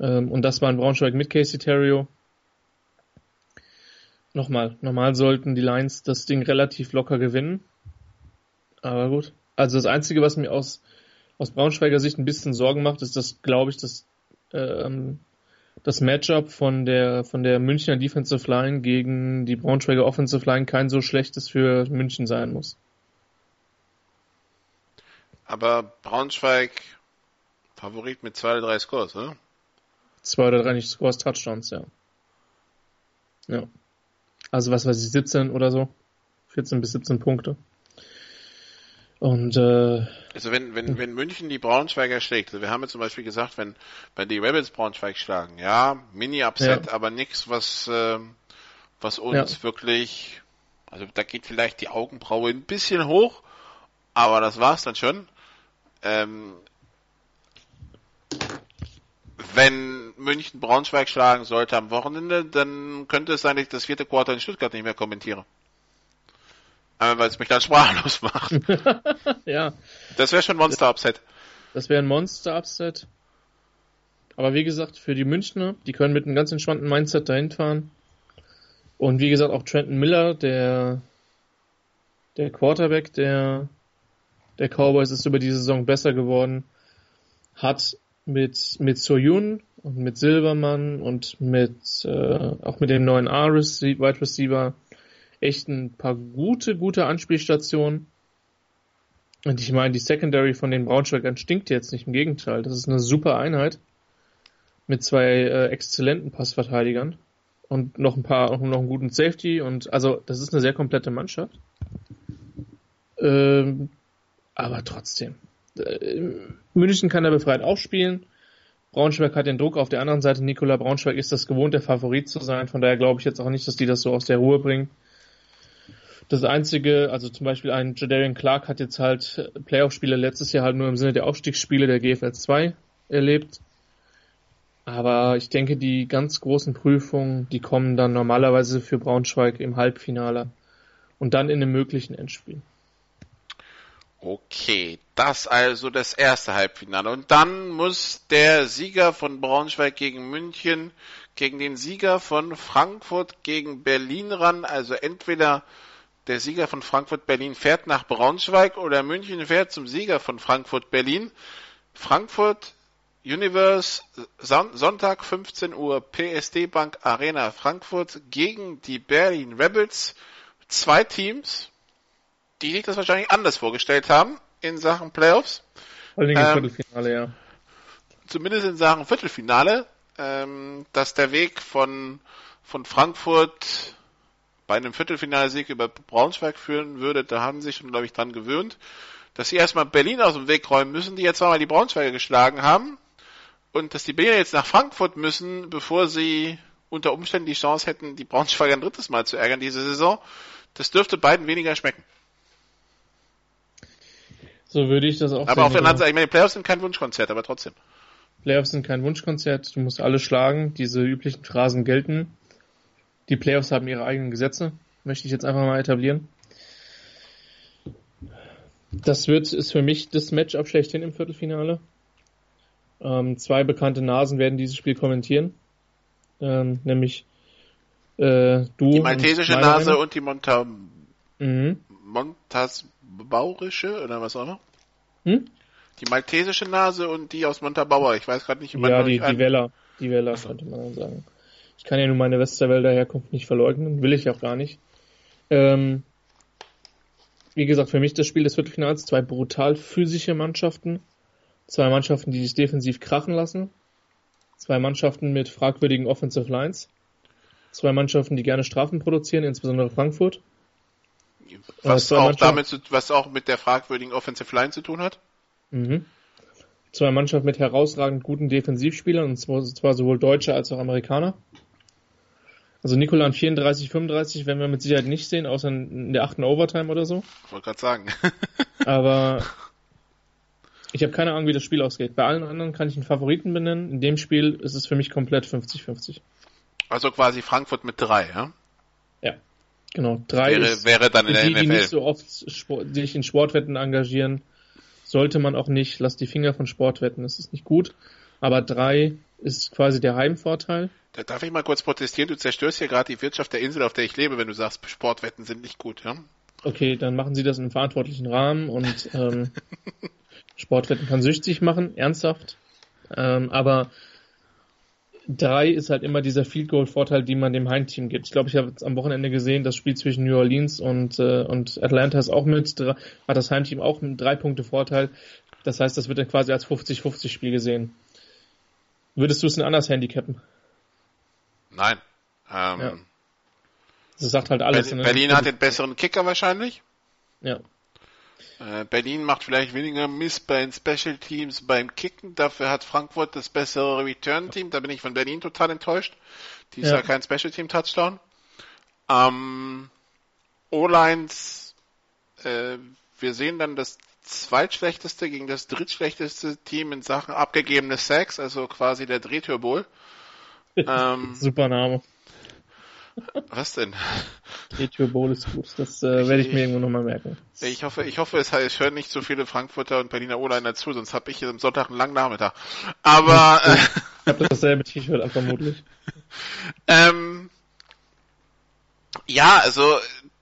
Ähm, und das war in Braunschweig mit Casey Terrio. Nochmal, normal sollten die Lions das Ding relativ locker gewinnen. Aber gut. Also das Einzige, was mir aus, aus Braunschweiger Sicht ein bisschen Sorgen macht, ist, dass, glaube ich, das, ähm, das Matchup von der, von der Münchner Defensive Line gegen die Braunschweiger Offensive Line kein so schlechtes für München sein muss. Aber Braunschweig Favorit mit zwei oder drei Scores, oder? Zwei oder drei nicht Scores, Touchdowns, ja. Ja. Also was weiß ich, 17 oder so. 14 bis 17 Punkte. Und äh, also wenn, wenn, wenn München die Braunschweiger schlägt, also wir haben ja zum Beispiel gesagt, wenn, wenn die Rebels Braunschweig schlagen, ja, Mini-Upset, ja. aber nichts, was, äh, was uns ja. wirklich, also da geht vielleicht die Augenbraue ein bisschen hoch, aber das war's dann schon. Ähm, wenn München Braunschweig schlagen sollte am Wochenende, dann könnte es sein, dass ich das vierte Quartal in Stuttgart nicht mehr kommentiere. Aber weil es mich dann sprachlos macht. ja. Das wäre schon Monster-Upset. Das wäre ein Monster-Upset. Aber wie gesagt, für die Münchner, die können mit einem ganz entspannten Mindset dahin fahren. Und wie gesagt, auch Trenton Miller, der, der Quarterback der, der Cowboys ist über die Saison besser geworden, hat mit, mit Soyun und mit Silbermann und mit, äh, auch mit dem neuen R-Wide Receiver echt ein paar gute, gute Anspielstationen. Und ich meine, die Secondary von den Braunschweigern stinkt jetzt nicht, im Gegenteil. Das ist eine super Einheit mit zwei äh, exzellenten Passverteidigern und noch ein paar, noch einen guten Safety und also das ist eine sehr komplette Mannschaft. Ähm, aber trotzdem. Äh, München kann er befreit aufspielen. Braunschweig hat den Druck auf der anderen Seite. Nikola Braunschweig ist das gewohnt, der Favorit zu sein. Von daher glaube ich jetzt auch nicht, dass die das so aus der Ruhe bringen. Das einzige, also zum Beispiel ein Jadarian Clark hat jetzt halt Playoff-Spiele letztes Jahr halt nur im Sinne der Aufstiegsspiele der GFL 2 erlebt. Aber ich denke, die ganz großen Prüfungen, die kommen dann normalerweise für Braunschweig im Halbfinale und dann in einem möglichen Endspiel. Okay, das also das erste Halbfinale. Und dann muss der Sieger von Braunschweig gegen München gegen den Sieger von Frankfurt gegen Berlin ran. Also entweder der Sieger von Frankfurt-Berlin fährt nach Braunschweig oder München fährt zum Sieger von Frankfurt-Berlin. Frankfurt Universe, Son Sonntag 15 Uhr, PSD Bank Arena Frankfurt gegen die Berlin Rebels. Zwei Teams, die sich das wahrscheinlich anders vorgestellt haben in Sachen Playoffs. Vor allem im ähm, Viertelfinale, ja. Zumindest in Sachen Viertelfinale, ähm, dass der Weg von, von Frankfurt bei einem Viertelfinalsieg über Braunschweig führen würde, da haben sie sich schon, glaube ich, dran gewöhnt, dass sie erstmal Berlin aus dem Weg räumen müssen, die jetzt zweimal die Braunschweiger geschlagen haben, und dass die Berliner jetzt nach Frankfurt müssen, bevor sie unter Umständen die Chance hätten, die Braunschweiger ein drittes Mal zu ärgern diese Saison, das dürfte beiden weniger schmecken. So würde ich das auch Aber auf der anderen Seite, ich meine, Playoffs sind kein Wunschkonzert, aber trotzdem. Playoffs sind kein Wunschkonzert, du musst alle schlagen, diese üblichen Phrasen gelten. Die Playoffs haben ihre eigenen Gesetze, möchte ich jetzt einfach mal etablieren. Das wird, ist für mich das Matchup schlechthin im Viertelfinale. Ähm, zwei bekannte Nasen werden dieses Spiel kommentieren. Ähm, nämlich äh, du. Die maltesische und Nase und die Monta mhm. Montasbaurische oder was auch immer? Hm? Die maltesische Nase und die aus Montabaur. Ich weiß gerade nicht, wie man Ja, die, die Weller. Die Weller, könnte man dann sagen. Ich kann ja nur meine Westerwälder Herkunft nicht verleugnen, will ich auch gar nicht. Ähm, wie gesagt, für mich das Spiel des Viertelfinals, zwei brutal physische Mannschaften, zwei Mannschaften, die sich defensiv krachen lassen, zwei Mannschaften mit fragwürdigen Offensive Lines, zwei Mannschaften, die gerne Strafen produzieren, insbesondere Frankfurt. Was auch damit, was auch mit der fragwürdigen Offensive Line zu tun hat? Mhm zwei Mannschaften mit herausragend guten Defensivspielern, und zwar sowohl Deutsche als auch Amerikaner. Also Nikola an 34, 35 werden wir mit Sicherheit nicht sehen, außer in der achten Overtime oder so. Ich wollte gerade sagen. Aber ich habe keine Ahnung, wie das Spiel ausgeht. Bei allen anderen kann ich einen Favoriten benennen. In dem Spiel ist es für mich komplett 50-50. Also quasi Frankfurt mit drei, ja? Ja, genau. Drei wäre, ist wäre dann in der die, NFL. die nicht so oft sich in Sportwetten engagieren, sollte man auch nicht. Lass die Finger von Sportwetten, das ist nicht gut. Aber drei ist quasi der Heimvorteil. Da darf ich mal kurz protestieren. Du zerstörst hier gerade die Wirtschaft der Insel, auf der ich lebe, wenn du sagst, Sportwetten sind nicht gut, ja? Okay, dann machen sie das in einem verantwortlichen Rahmen und ähm, Sportwetten kann süchtig machen, ernsthaft. Ähm, aber drei ist halt immer dieser Field Goal Vorteil, den man dem Heimteam gibt. Ich glaube, ich habe am Wochenende gesehen, das Spiel zwischen New Orleans und, äh, und Atlanta ist auch mit, hat das Heimteam auch mit drei Punkte Vorteil. Das heißt, das wird dann quasi als 50-50 Spiel gesehen. Würdest du es denn anders handicappen? Nein. Ähm, ja. Das sagt halt alles. Berlin, ne? Berlin hat den besseren Kicker wahrscheinlich. Ja. Äh, Berlin macht vielleicht weniger Miss bei den Special Teams beim Kicken, dafür hat Frankfurt das bessere Return Team, da bin ich von Berlin total enttäuscht. Die ist ja, ja kein Special Team Touchdown. Ähm, O-Lines, äh, wir sehen dann das zweitschlechteste gegen das drittschlechteste Team in Sachen abgegebene Sacks, also quasi der Drehtürbowl. ähm, Super Name. Was denn? Etio Bowl ist gut. Das äh, werde ich mir irgendwo nochmal merken. Ich hoffe, ich hoffe, es, es hören nicht so viele Frankfurter und Berliner O-Liner zu, sonst habe ich hier am Sonntag einen langen Nachmittag. Aber äh, ich habe dasselbe T-Shirt an, vermutlich. ähm, ja, also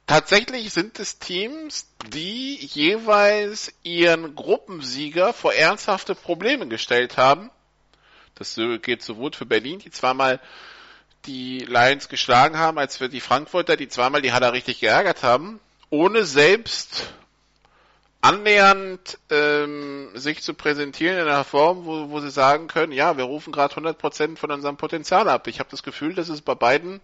tatsächlich sind es Teams, die jeweils ihren Gruppensieger vor ernsthafte Probleme gestellt haben. Das geht sowohl für Berlin, die zweimal die Lions geschlagen haben, als für die Frankfurter, die zweimal die Haller richtig geärgert haben, ohne selbst annähernd ähm, sich zu präsentieren in einer Form, wo, wo sie sagen können, ja, wir rufen gerade 100% von unserem Potenzial ab. Ich habe das Gefühl, dass es bei beiden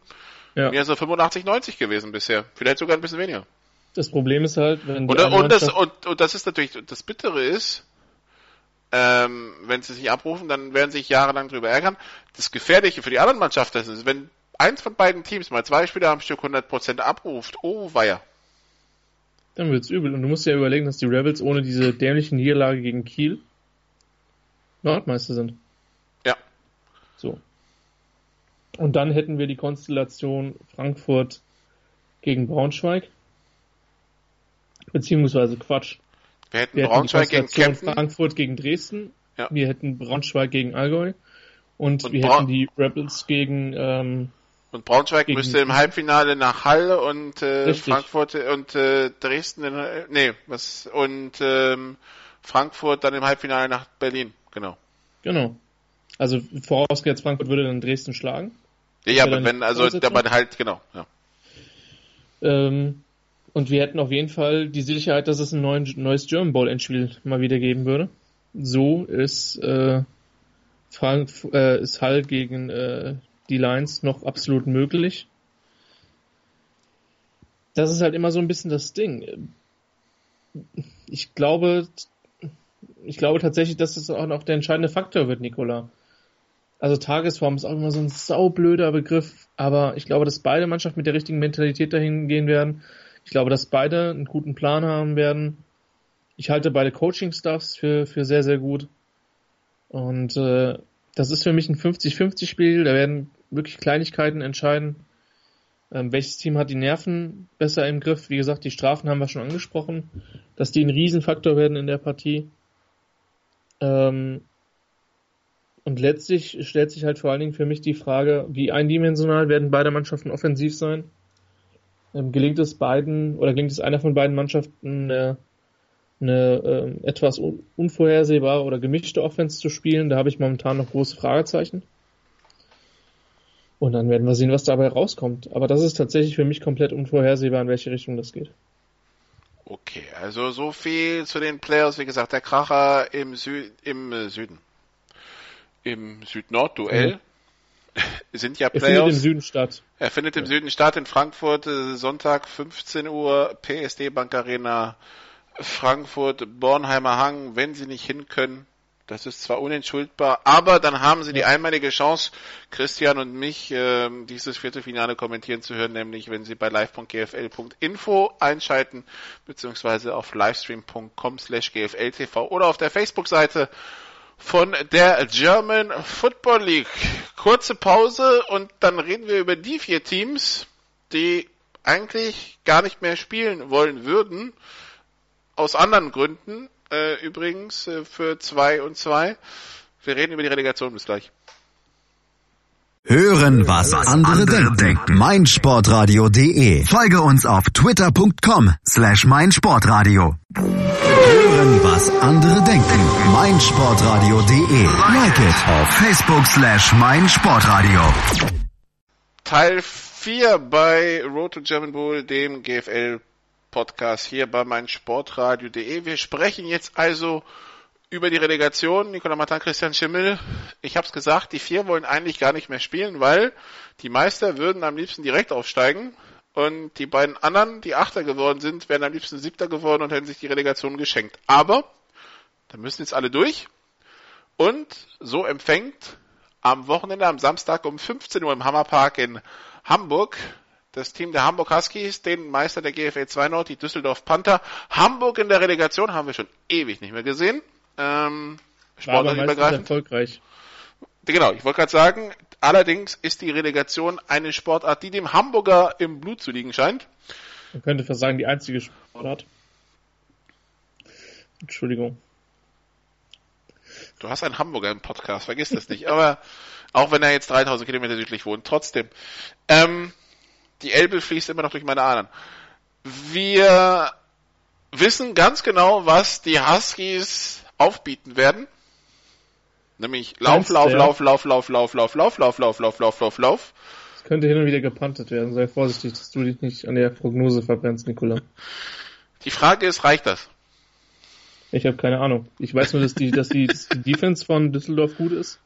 ja. mehr so 85, 90 gewesen bisher. Vielleicht sogar ein bisschen weniger. Das Problem ist halt, wenn die und, und, das, und, und das ist natürlich, das Bittere ist, ähm, wenn sie sich abrufen, dann werden sie sich jahrelang drüber ärgern. Das Gefährliche für die anderen Mannschaften ist, wenn eins von beiden Teams mal zwei Spieler am Stück 100% abruft, oh weia. Dann wird's übel. Und du musst ja überlegen, dass die Rebels ohne diese dämliche Niederlage gegen Kiel Nordmeister sind. Ja. So. Und dann hätten wir die Konstellation Frankfurt gegen Braunschweig. Beziehungsweise Quatsch. Wir hätten wir Braunschweig hätten gegen Kempten. Frankfurt gegen Dresden. Ja. Wir hätten Braunschweig gegen Allgäu. Und, und wir Bra hätten die Rebels gegen, ähm, und Braunschweig gegen müsste im Halbfinale nach Halle und äh, Frankfurt und äh, Dresden in, äh, nee, was und ähm, Frankfurt dann im Halbfinale nach Berlin, genau. Genau. Also vorausgesetzt, Frankfurt würde dann Dresden schlagen. Ja, aber wenn, also dabei halt, genau, ja. Ähm, und wir hätten auf jeden Fall die Sicherheit, dass es ein neuen, neues German Bowl Endspiel mal wieder geben würde. So ist, äh, Frank, äh, ist Hall gegen äh, die Lions noch absolut möglich. Das ist halt immer so ein bisschen das Ding. Ich glaube, ich glaube tatsächlich, dass das auch noch der entscheidende Faktor wird, Nicola. Also Tagesform ist auch immer so ein saublöder Begriff, aber ich glaube, dass beide Mannschaften mit der richtigen Mentalität dahin gehen werden. Ich glaube, dass beide einen guten Plan haben werden. Ich halte beide Coaching-Staffs für, für sehr, sehr gut. Und äh, das ist für mich ein 50-50-Spiel. Da werden wirklich Kleinigkeiten entscheiden. Ähm, welches Team hat die Nerven besser im Griff? Wie gesagt, die Strafen haben wir schon angesprochen, dass die ein Riesenfaktor werden in der Partie. Ähm, und letztlich stellt sich halt vor allen Dingen für mich die Frage, wie eindimensional werden beide Mannschaften offensiv sein? Ähm, gelingt es beiden oder gelingt es einer von beiden Mannschaften eine, eine äh, etwas un unvorhersehbare oder gemischte Offense zu spielen? Da habe ich momentan noch große Fragezeichen. Und dann werden wir sehen, was dabei rauskommt. Aber das ist tatsächlich für mich komplett unvorhersehbar, in welche Richtung das geht. Okay, also so viel zu den Players. Wie gesagt, der Kracher im, Sü im äh, Süden im Süd-Nord-Duell. Mhm. Sind ja Playoffs. Er findet im Süden statt. Er findet im ja. Süden statt in Frankfurt, äh, Sonntag 15 Uhr, PSD Bank Arena, Frankfurt, Bornheimer Hang, wenn sie nicht hin können. Das ist zwar unentschuldbar, aber dann haben sie die einmalige Chance, Christian und mich äh, dieses Viertelfinale kommentieren zu hören, nämlich wenn sie bei live.gfl.info einschalten, beziehungsweise auf livestream.com slash gfltv oder auf der Facebook-Seite von der German Football League. Kurze Pause und dann reden wir über die vier Teams, die eigentlich gar nicht mehr spielen wollen würden. Aus anderen Gründen. Äh, übrigens äh, für zwei und zwei. Wir reden über die Relegation bis gleich. Hören, was andere denken. meinsportradio.de. Folge uns auf twitter.com slash meinsportradio. Hören, was andere denken. meinsportradio.de. Like it auf Facebook slash meinsportradio. Teil 4 bei Road to German Bowl, dem GFL Podcast hier bei meinsportradio.de. Wir sprechen jetzt also über die Relegation. Nicola Martin, Christian Schimmel. Ich habe es gesagt, die vier wollen eigentlich gar nicht mehr spielen, weil die Meister würden am liebsten direkt aufsteigen. Und die beiden anderen, die Achter geworden sind, wären am liebsten Siebter geworden und hätten sich die Relegation geschenkt. Aber, da müssen jetzt alle durch. Und so empfängt am Wochenende, am Samstag um 15 Uhr im Hammerpark in Hamburg das Team der Hamburg Huskies, den Meister der GFL 2 Nord, die Düsseldorf Panther. Hamburg in der Relegation haben wir schon ewig nicht mehr gesehen. Ähm, Sportartübergreifend. erfolgreich. Genau, ich wollte gerade sagen, allerdings ist die Relegation eine Sportart, die dem Hamburger im Blut zu liegen scheint. Man könnte fast sagen, die einzige Sportart. Entschuldigung. Du hast einen Hamburger im Podcast, vergiss das nicht. Aber auch wenn er jetzt 3000 Kilometer südlich wohnt, trotzdem. Ähm, die Elbe fließt immer noch durch meine Adern. Wir wissen ganz genau, was die Huskies aufbieten werden. Nämlich Lauf, Lauf, Lauf, Lauf, Lauf, Lauf, Lauf, Lauf, Lauf, Lauf, Lauf, Lauf, Lauf, Lauf. Es könnte hin und wieder gepantet werden. Sei vorsichtig, dass du dich nicht an der Prognose verbrennst, Nikola. Die Frage ist, reicht das? Ich habe keine Ahnung. Ich weiß nur, dass die, dass die, dass die Defense von Düsseldorf gut ist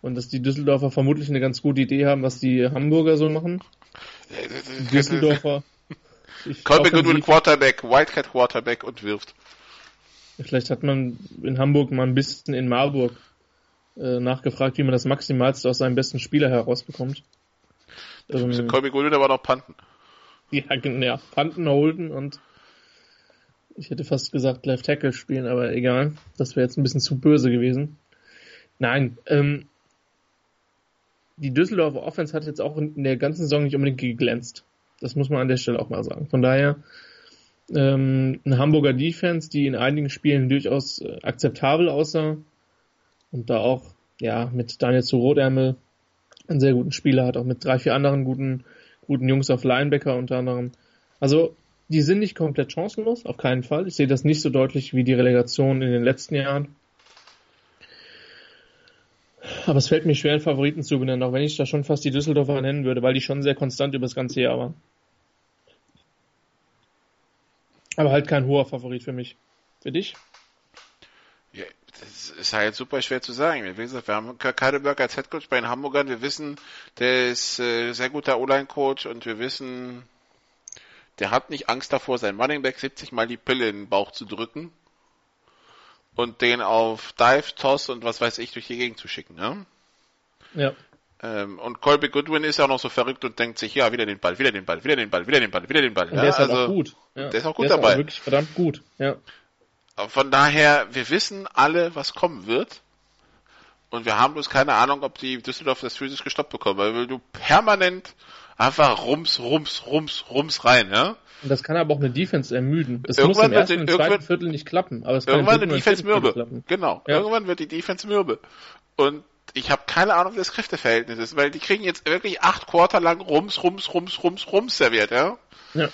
und dass die Düsseldorfer vermutlich eine ganz gute Idee haben, was die Hamburger so machen. Düsseldorfer. Colby Goodwin Quarterback, Wildcat Quarterback und wirft. Vielleicht hat man in Hamburg mal ein bisschen in Marburg äh, nachgefragt, wie man das Maximalste aus seinem besten Spieler herausbekommt. Ähm, Colby Goodwin aber noch Panten. Ja, ja, Panten, Holden und ich hätte fast gesagt Left Tackle spielen, aber egal. Das wäre jetzt ein bisschen zu böse gewesen. Nein, ähm, die Düsseldorfer Offense hat jetzt auch in der ganzen Saison nicht unbedingt geglänzt. Das muss man an der Stelle auch mal sagen. Von daher ähm, eine Hamburger Defense, die in einigen Spielen durchaus äh, akzeptabel aussah und da auch ja mit Daniel zu Rotärmel einen sehr guten Spieler hat, auch mit drei, vier anderen guten, guten Jungs auf Linebacker unter anderem. Also die sind nicht komplett chancenlos, auf keinen Fall. Ich sehe das nicht so deutlich wie die Relegation in den letzten Jahren. Aber es fällt mir schwer, einen Favoriten zu benennen, auch wenn ich da schon fast die Düsseldorfer nennen würde, weil die schon sehr konstant über das ganze Jahr waren. Aber halt kein hoher Favorit für mich. Für dich? Das ist halt super schwer zu sagen. Wie gesagt, wir haben Kadeberg als Headcoach bei den Hamburgern. Wir wissen, der ist äh, sehr guter O-Line-Coach und wir wissen, der hat nicht Angst davor, sein Running Back 70 mal die Pille in den Bauch zu drücken und den auf Dive, Toss und was weiß ich durch die Gegend zu schicken. Ja. ja. Ähm, und Colby Goodwin ist ja auch noch so verrückt und denkt sich, ja, wieder den Ball, wieder den Ball, wieder den Ball, wieder den Ball, wieder den Ball. Und ja, der ist halt also, auch gut. Ja. Der ist auch gut der dabei. Ist wirklich verdammt gut, ja. Von daher, wir wissen alle, was kommen wird. Und wir haben bloß keine Ahnung, ob die Düsseldorf das physisch gestoppt bekommen, weil du permanent einfach rums, rums, rums, rums rein, ja. Und das kann aber auch eine Defense ermüden. Das irgendwann muss im ersten und zweiten Viertel nicht klappen. Aber es kann irgendwann eine Defense mürbe. Genau. Ja. Irgendwann wird die Defense mürbe. Und ich habe keine Ahnung des Kräfteverhältnisses, weil die kriegen jetzt wirklich acht Quarter lang rums, rums, rums, rums, rums serviert, ja. Ja.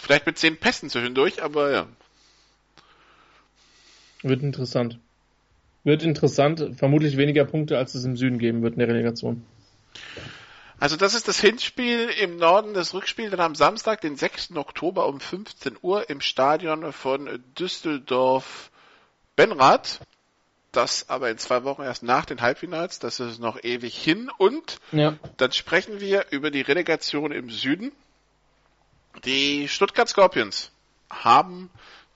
Vielleicht mit zehn Pässen zwischendurch, aber ja. Wird interessant. Wird interessant. Vermutlich weniger Punkte, als es im Süden geben wird in der Relegation. Also das ist das Hinspiel im Norden, das Rückspiel dann am Samstag, den 6. Oktober um 15 Uhr im Stadion von Düsseldorf Benrath. Das aber in zwei Wochen erst nach den Halbfinals, das ist noch ewig hin. Und ja. dann sprechen wir über die Relegation im Süden. Die Stuttgart Scorpions haben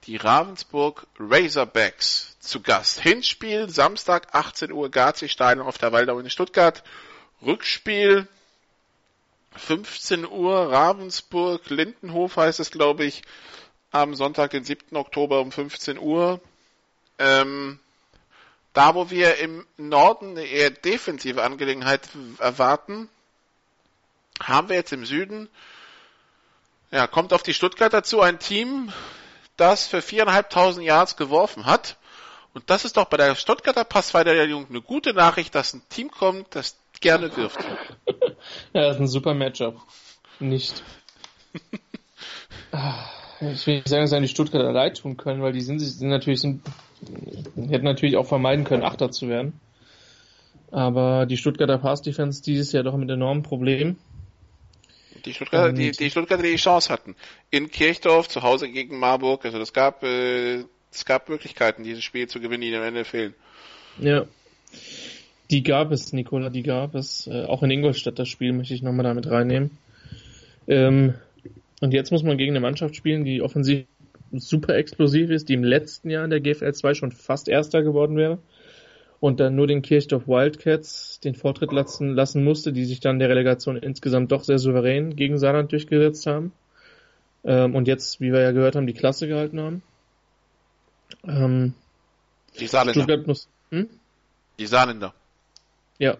die Ravensburg Razorbacks zu Gast. Hinspiel Samstag 18 Uhr Gazi-Stadion auf der Waldau in Stuttgart. Rückspiel 15 Uhr Ravensburg Lindenhof heißt es glaube ich am Sonntag den 7. Oktober um 15 Uhr. Ähm, da wo wir im Norden eine eher defensive Angelegenheit erwarten, haben wir jetzt im Süden ja, kommt auf die Stuttgart dazu ein Team, das für viereinhalbtausend Yards geworfen hat. Und das ist doch bei der Stuttgarter Passverteidigung eine gute Nachricht, dass ein Team kommt, das gerne wirft. ja, das ist ein super Matchup. Nicht. Ah, ich will nicht sagen, dass die Stuttgarter leid tun können, weil die sind, sind natürlich, sind, hätten natürlich auch vermeiden können, Achter zu werden. Aber die Stuttgarter Pass Defense dieses Jahr doch mit enormen Problemen. Die Stuttgarter, die, die Stuttgarter, die Chance hatten. In Kirchdorf, zu Hause gegen Marburg, also es gab, äh, es gab Möglichkeiten, dieses Spiel zu gewinnen, die am Ende fehlen. Ja. Die gab es, Nicola, die gab es. Äh, auch in Ingolstadt das Spiel möchte ich nochmal damit reinnehmen. Ähm, und jetzt muss man gegen eine Mannschaft spielen, die offensiv super explosiv ist, die im letzten Jahr in der GFL 2 schon fast Erster geworden wäre und dann nur den Kirchdorf Wildcats den Vortritt lassen, lassen musste, die sich dann der Relegation insgesamt doch sehr souverän gegen Saarland durchgesetzt haben. Ähm, und jetzt, wie wir ja gehört haben, die Klasse gehalten haben. Ähm, die Saarländer. Stuttgart muss, hm? Die Saarländer. Ja.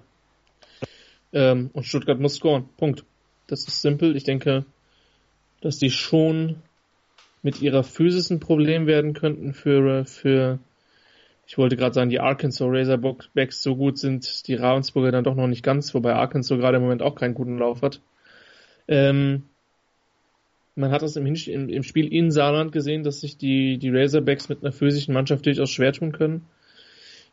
Ähm, und Stuttgart muss scoren. Punkt. Das ist simpel. Ich denke, dass die schon mit ihrer Physis ein Problem werden könnten für, für ich wollte gerade sagen, die Arkansas Razorbacks so gut sind, die Ravensburger dann doch noch nicht ganz, wobei Arkansas gerade im Moment auch keinen guten Lauf hat. Ähm, man hat das im, im, im, Spiel in Saarland gesehen, dass sich die, die Razorbacks mit einer physischen Mannschaft durchaus schwer tun können.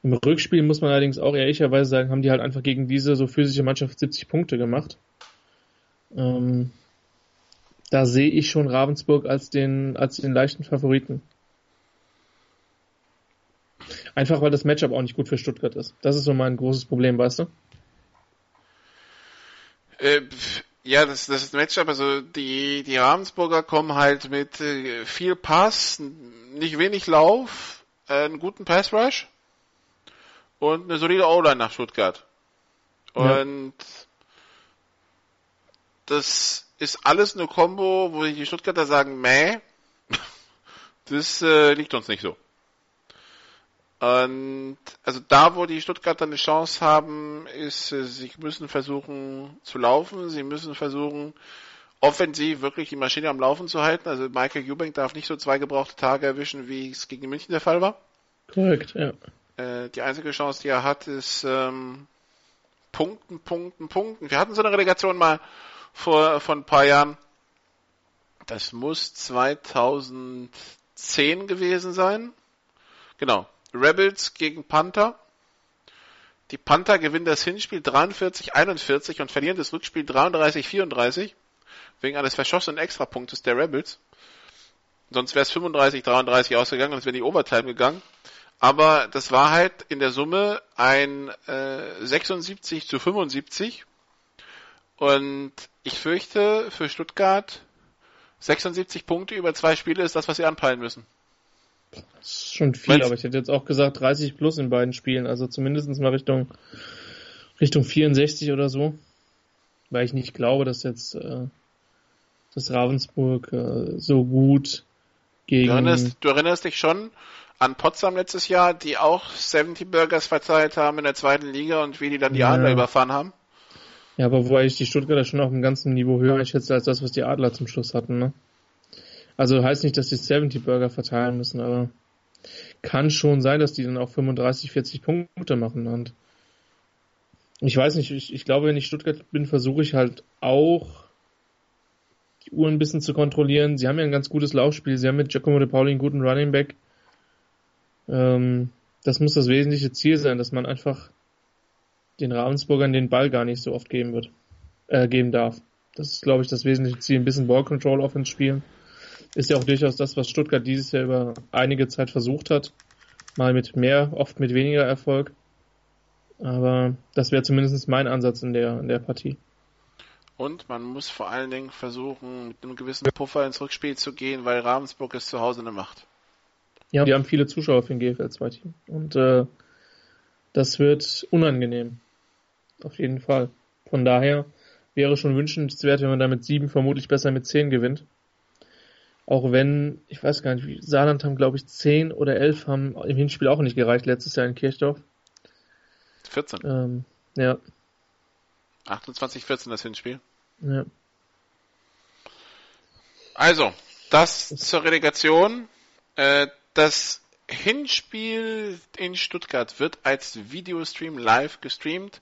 Im Rückspiel muss man allerdings auch ehrlicherweise sagen, haben die halt einfach gegen diese so physische Mannschaft 70 Punkte gemacht. Ähm, da sehe ich schon Ravensburg als den, als den leichten Favoriten. Einfach weil das Matchup auch nicht gut für Stuttgart ist. Das ist so mein großes Problem, weißt du? Äh, ja, das, das ist ein Matchup. Also die, die Ravensburger kommen halt mit äh, viel Pass, nicht wenig Lauf, äh, einen guten Pass Rush und eine solide O-Line nach Stuttgart. Und ja. das ist alles eine Combo, wo die Stuttgarter sagen, meh, das äh, liegt uns nicht so. Und also da, wo die Stuttgarter eine Chance haben, ist, äh, sie müssen versuchen zu laufen, sie müssen versuchen, offensiv wirklich die Maschine am Laufen zu halten. Also Michael Eubank darf nicht so zwei gebrauchte Tage erwischen, wie es gegen München der Fall war. Korrekt, ja. Äh, die einzige Chance, die er hat, ist ähm, Punkten, Punkten, Punkten. Wir hatten so eine Relegation mal vor, vor ein paar Jahren. Das muss 2010 gewesen sein. Genau, Rebels gegen Panther. Die Panther gewinnen das Hinspiel 43-41 und verlieren das Rückspiel 33-34 wegen eines verschossenen Extrapunktes der Rebels. Sonst wäre es 35-33 ausgegangen und es wäre die Overtime gegangen. Aber das war halt in der Summe ein äh, 76 zu 75. Und ich fürchte, für Stuttgart 76 Punkte über zwei Spiele ist das, was sie anpeilen müssen. Das ist schon viel, Wenn's aber ich hätte jetzt auch gesagt 30 plus in beiden Spielen, also zumindest mal Richtung, Richtung 64 oder so. Weil ich nicht glaube, dass jetzt äh, dass Ravensburg äh, so gut gegen. Du erinnerst, du erinnerst dich schon an Potsdam letztes Jahr, die auch 70 Burgers verteilt haben in der zweiten Liga und wie die dann die ja. Adler überfahren haben? Ja, aber wobei ich die Stuttgarter schon auf einem ganzen Niveau höher einschätze als das, was die Adler zum Schluss hatten, ne? Also heißt nicht, dass die 70 Burger verteilen müssen, aber kann schon sein, dass die dann auch 35, 40 Punkte machen und ich weiß nicht, ich, ich glaube, wenn ich Stuttgart bin, versuche ich halt auch die Uhr ein bisschen zu kontrollieren. Sie haben ja ein ganz gutes Laufspiel. Sie haben mit Giacomo De Pauli einen guten Running Back. Ähm, das muss das wesentliche Ziel sein, dass man einfach den Ravensburgern den Ball gar nicht so oft geben wird, äh, geben darf. Das ist, glaube ich, das wesentliche Ziel. Ein bisschen Ball Control Offense spielen. Ist ja auch durchaus das, was Stuttgart dieses Jahr über einige Zeit versucht hat. Mal mit mehr, oft mit weniger Erfolg. Aber das wäre zumindest mein Ansatz in der, in der Partie. Und man muss vor allen Dingen versuchen, mit einem gewissen Puffer ins Rückspiel zu gehen, weil Ravensburg es zu Hause eine Macht. Ja, wir haben viele Zuschauer für den GFL 2 Team. Und äh, das wird unangenehm. Auf jeden Fall. Von daher wäre schon wünschenswert, wenn man da mit sieben vermutlich besser mit zehn gewinnt. Auch wenn, ich weiß gar nicht, wie Saarland haben, glaube ich, zehn oder elf haben im Hinspiel auch nicht gereicht, letztes Jahr in Kirchdorf. 14. Ähm, ja. 28, 14 das Hinspiel. Ja. Also, das zur Relegation. Äh, das Hinspiel in Stuttgart wird als Videostream live gestreamt.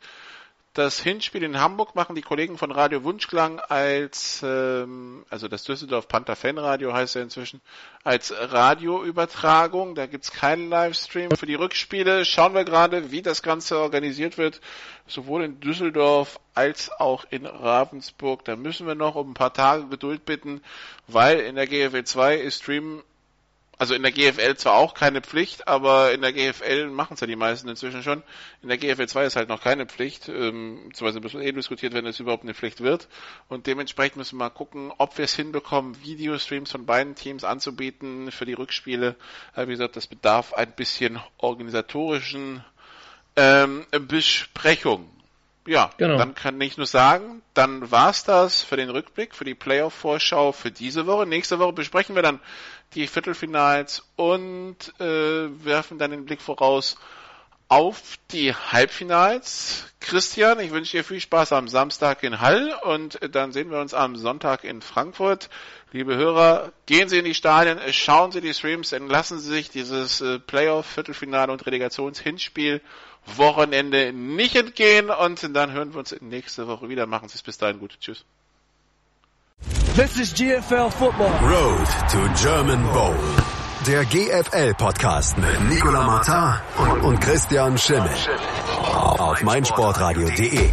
Das Hinspiel in Hamburg machen die Kollegen von Radio Wunschklang als, ähm, also das Düsseldorf Panther Fanradio heißt ja inzwischen, als Radioübertragung. Da gibt's keinen Livestream. Für die Rückspiele schauen wir gerade, wie das Ganze organisiert wird, sowohl in Düsseldorf als auch in Ravensburg. Da müssen wir noch um ein paar Tage Geduld bitten, weil in der GFL 2 ist Stream also in der GFL zwar auch keine Pflicht, aber in der GFL machen es ja die meisten inzwischen schon. In der GFL 2 ist halt noch keine Pflicht, ähm, beziehungsweise muss eh diskutiert, wenn es überhaupt eine Pflicht wird. Und dementsprechend müssen wir mal gucken, ob wir es hinbekommen, Videostreams von beiden Teams anzubieten für die Rückspiele. Äh, wie gesagt, das bedarf ein bisschen organisatorischen ähm, Besprechung. Ja, genau. dann kann ich nur sagen, dann war's das für den Rückblick, für die Playoff-Vorschau für diese Woche. Nächste Woche besprechen wir dann die Viertelfinals und äh, werfen dann den Blick voraus auf die Halbfinals. Christian, ich wünsche dir viel Spaß am Samstag in Hall und dann sehen wir uns am Sonntag in Frankfurt. Liebe Hörer, gehen Sie in die Stadien, schauen Sie die Streams, dann lassen Sie sich dieses äh, Playoff, Viertelfinale und Relegationshinspiel Wochenende nicht entgehen und dann hören wir uns nächste Woche wieder. Machen Sie es bis dahin gut. Tschüss. This is GFL Football. Road to German Bowl. Der GFL-Podcast mit Nicola Martin und, und Christian Schimmel. Auf meinsportradio.de.